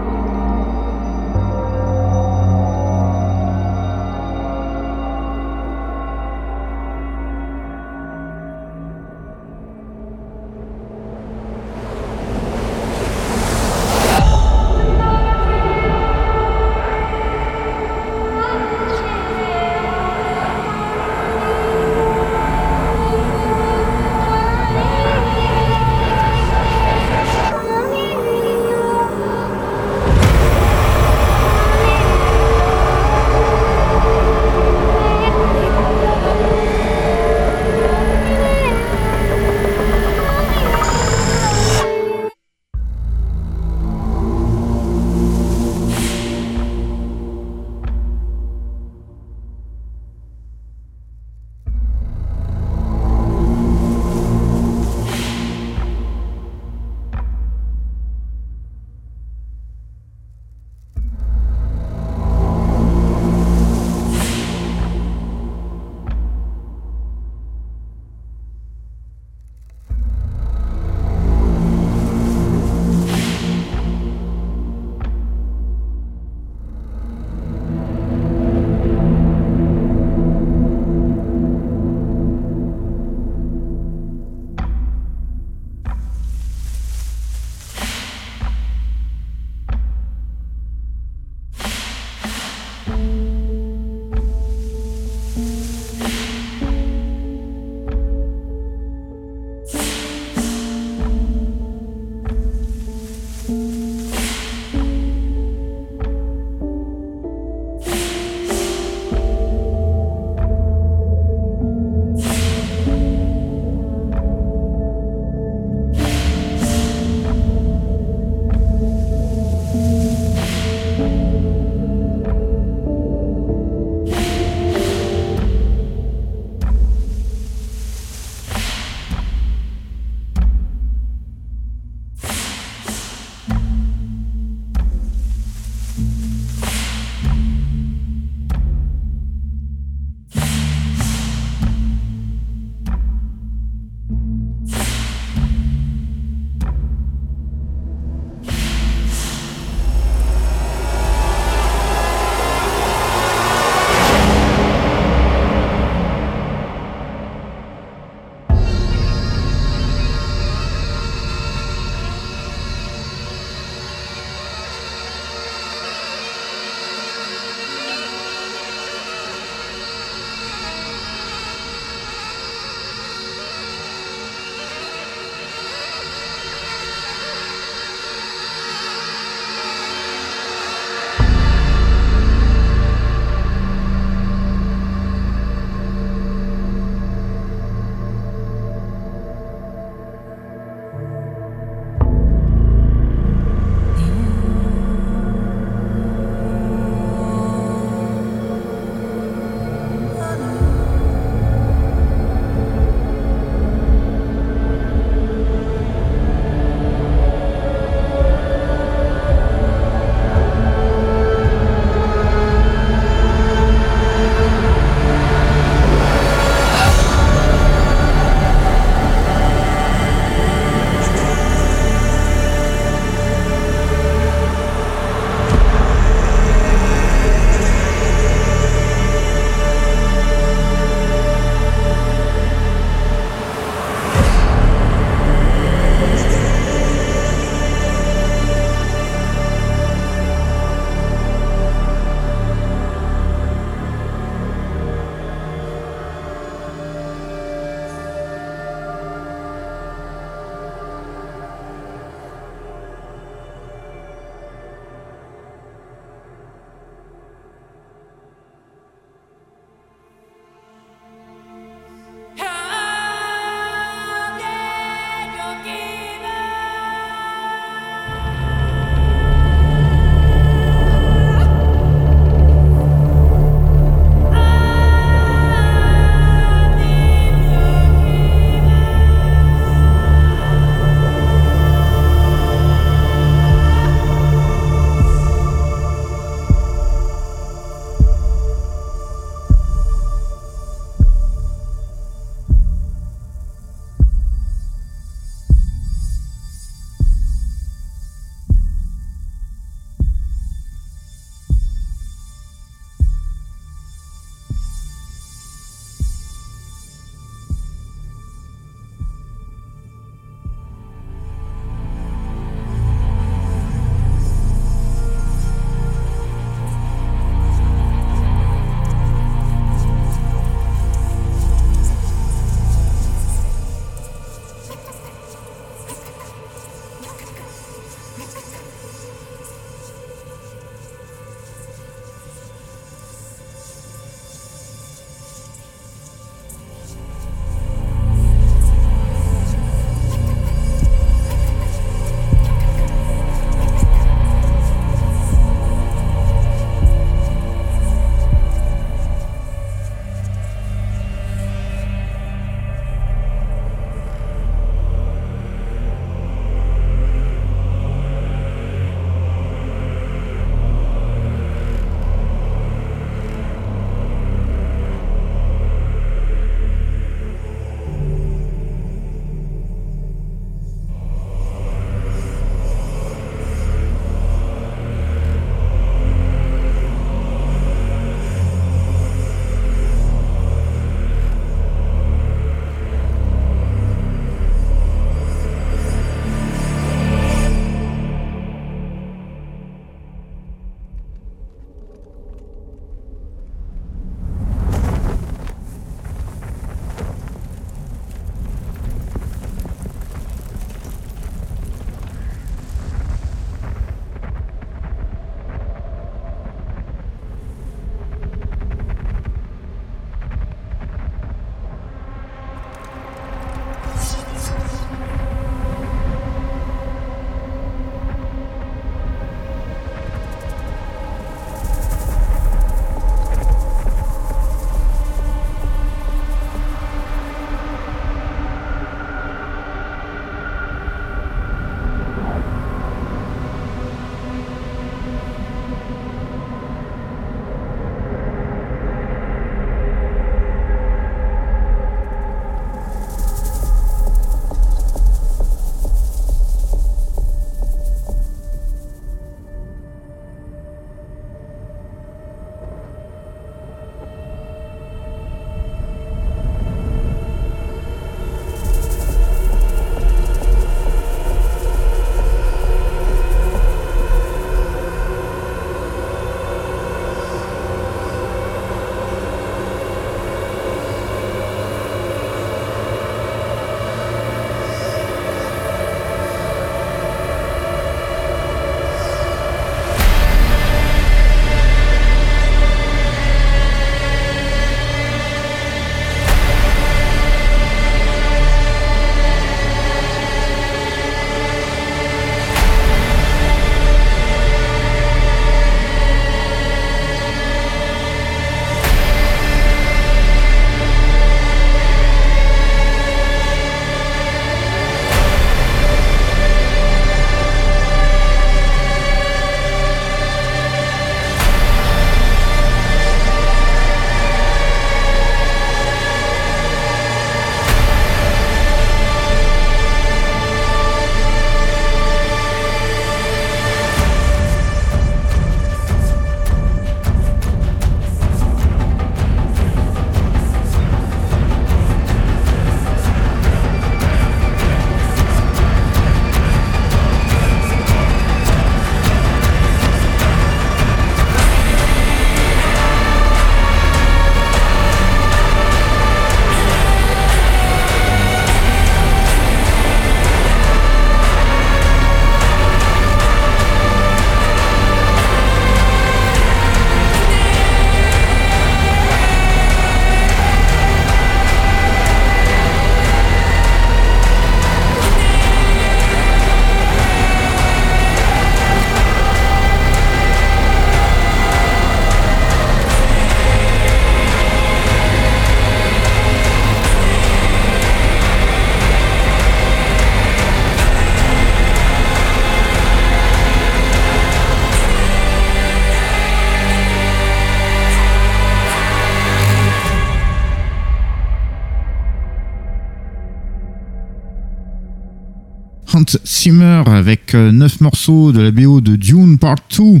Hans Zimmer avec euh, neuf morceaux de la BO de Dune Part 2.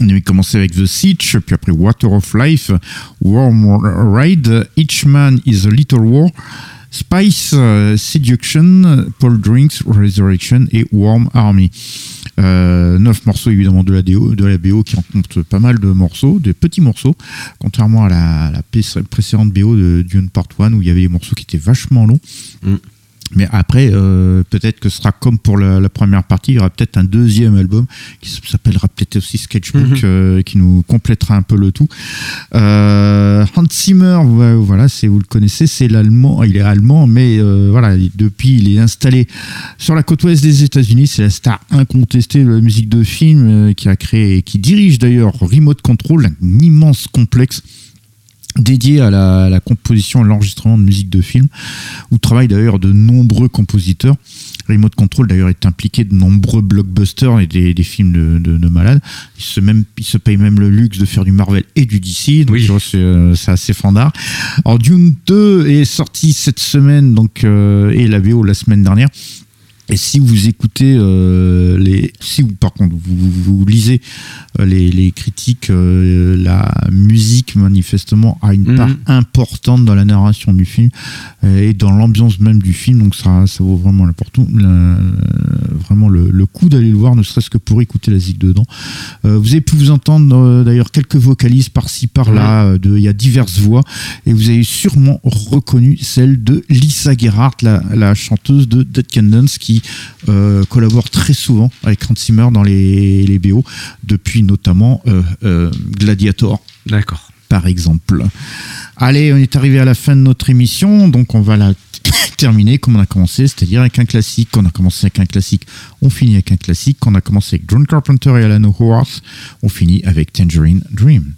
On avait commencé avec The Siege, puis après Water of Life, Warm Ride, Each Man is a Little War, Spice, euh, Seduction, Paul Drinks, Resurrection et Warm Army. Euh, neuf morceaux évidemment de la, BO, de la BO qui en compte pas mal de morceaux, des petits morceaux, contrairement à la, la précédente BO de Dune Part 1 où il y avait des morceaux qui étaient vachement longs. Mm. Mais après, euh, peut-être que ce sera comme pour la, la première partie, il y aura peut-être un deuxième album qui s'appellera peut-être aussi Sketchbook, Mhm. euh, qui nous complétera un peu le tout. Euh, Hans Zimmer, ouais, voilà, c'est vous le connaissez, c'est l'allemand, il est allemand, mais voilà, il- depuis il est installé sur la côte ouest des États-Unis, c'est la star incontestée de la musique de film qui a créé et qui dirige d'ailleurs Remote Control, un immense complexe dédié à la, à la composition et l'enregistrement de musique de film, où travaillent d'ailleurs de nombreux compositeurs. Remote Control d'ailleurs est impliqué de nombreux blockbusters et des, des films de, de, de malades. Il se, même, il se paye même le luxe de faire du Marvel et du DC, donc Oui. c'est euh, c'est assez fandard. Alors Dune 2 est sorti cette semaine, donc euh, et la VO la semaine dernière. Et si vous écoutez euh, les, si vous par contre vous, lisez euh, les, les critiques, euh, la musique manifestement a une Mhm. part importante dans la narration du film et dans l'ambiance même du film. Donc ça, ça vaut vraiment la- vraiment le, le coup d'aller le voir, ne serait-ce que pour écouter la zig dedans. Vous avez pu vous entendre d'ailleurs quelques vocalises par-ci par-là. Il y a diverses voix et vous avez sûrement reconnu celle de Lisa Gerhardt, la, la chanteuse de Dead Candence, qui euh, collabore très souvent avec Hans Zimmer dans les, les BO, depuis notamment euh, euh, Gladiator D'accord. par exemple. Allez, on est arrivé à la fin de notre émission, donc on va la *laughs* terminer comme on a commencé, c'est-à-dire avec un classique. On a commencé avec un classique, on finit avec un classique. On a commencé avec John Carpenter et Alan Howarth, on finit avec Tangerine Dream.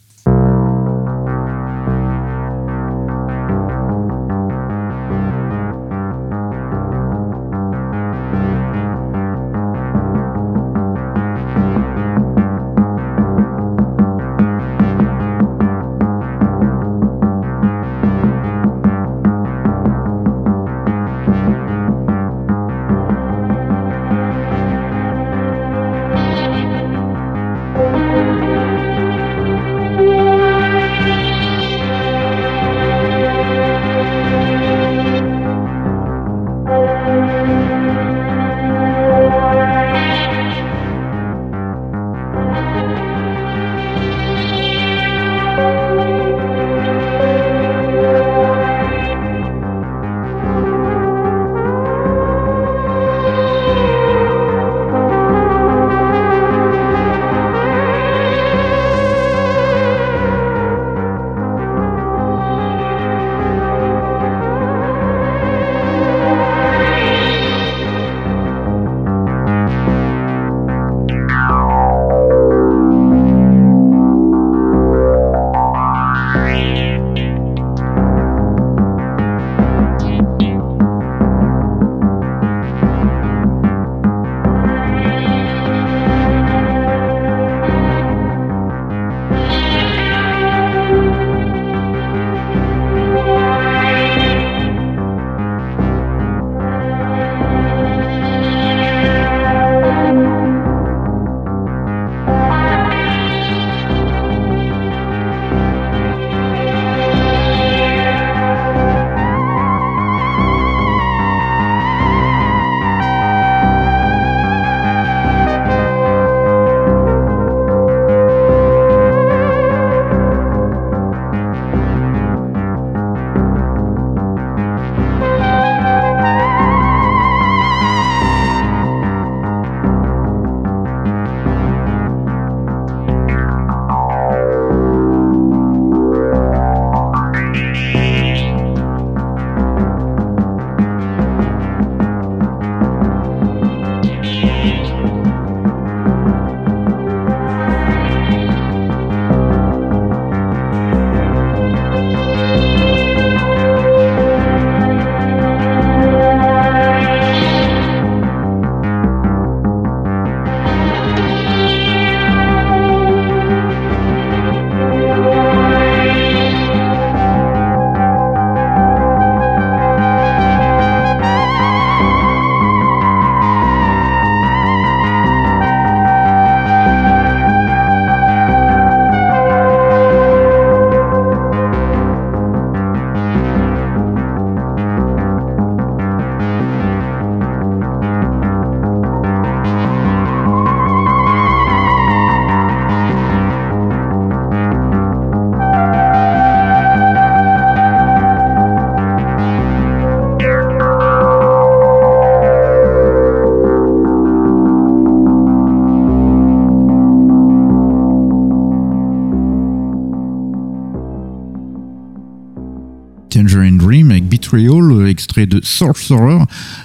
De Sorcerer,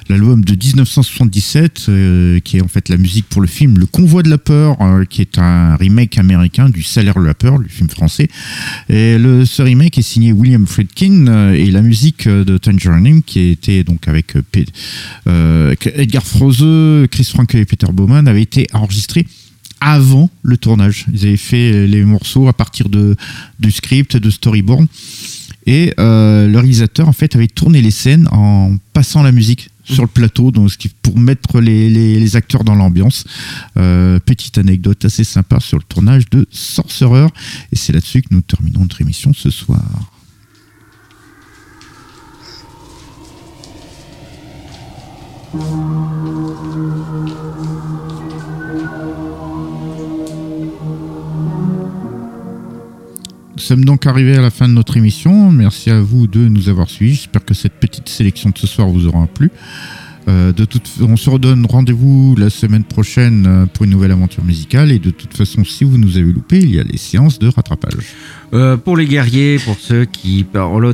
l'album de 1977, euh, qui est en fait la musique pour le film Le Convoi de la peur, euh, qui est un remake américain du Salaire de la peur, le film français. Et le, ce remake est signé William Friedkin euh, et la musique de Tangerine, qui était donc avec Edgar Froese, Chris Franke et Peter Bowman, avait été enregistrée avant le tournage. Ils avaient fait les morceaux à partir de, du script, de storyboard. Et euh, le réalisateur, en fait, avait tourné les scènes en passant la musique sur le plateau, donc pour mettre les, les, acteurs dans l'ambiance. Euh, petite anecdote assez sympa sur le tournage de Sorcerer. Et c'est là-dessus que nous terminons notre émission ce soir. Nous sommes donc arrivés à la fin de notre émission. Merci à vous de nous avoir suivis. J'espère que cette petite sélection de ce soir vous aura plu. Euh, de toute, on se redonne rendez-vous la semaine prochaine euh, pour une nouvelle aventure musicale. Et de toute façon, si vous nous avez loupé, il y a les séances de rattrapage. Euh, pour les guerriers, pour ceux qui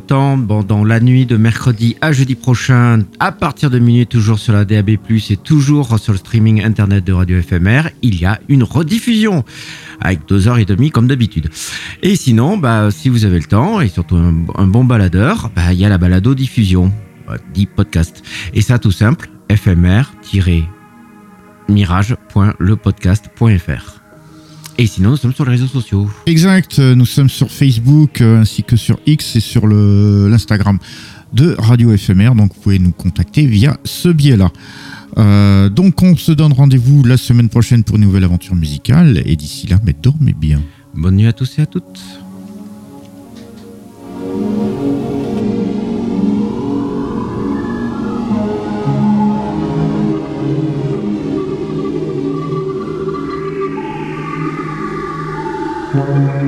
temps, bon, dans la nuit de mercredi à jeudi prochain, à partir de minuit, toujours sur la DAB+, et toujours sur le streaming internet de Radio FMR, il y a une rediffusion avec deux heures et demie comme d'habitude. Et sinon, bah, si vous avez le temps et surtout un, bon baladeur, bah, il y a la balado diffusion, dit podcast. Et ça, tout simple, fmr-mirage.lepodcast.fr. Et sinon, nous sommes sur les réseaux sociaux. Exact, nous sommes sur Facebook euh, ainsi que sur X et sur l'Instagram de Radio FMR. Donc vous pouvez nous contacter via ce biais-là. Euh, donc on se donne rendez-vous la semaine prochaine pour une nouvelle aventure musicale. Et d'ici là, mais dormez bien. Bonne nuit à tous et à toutes. Éphémère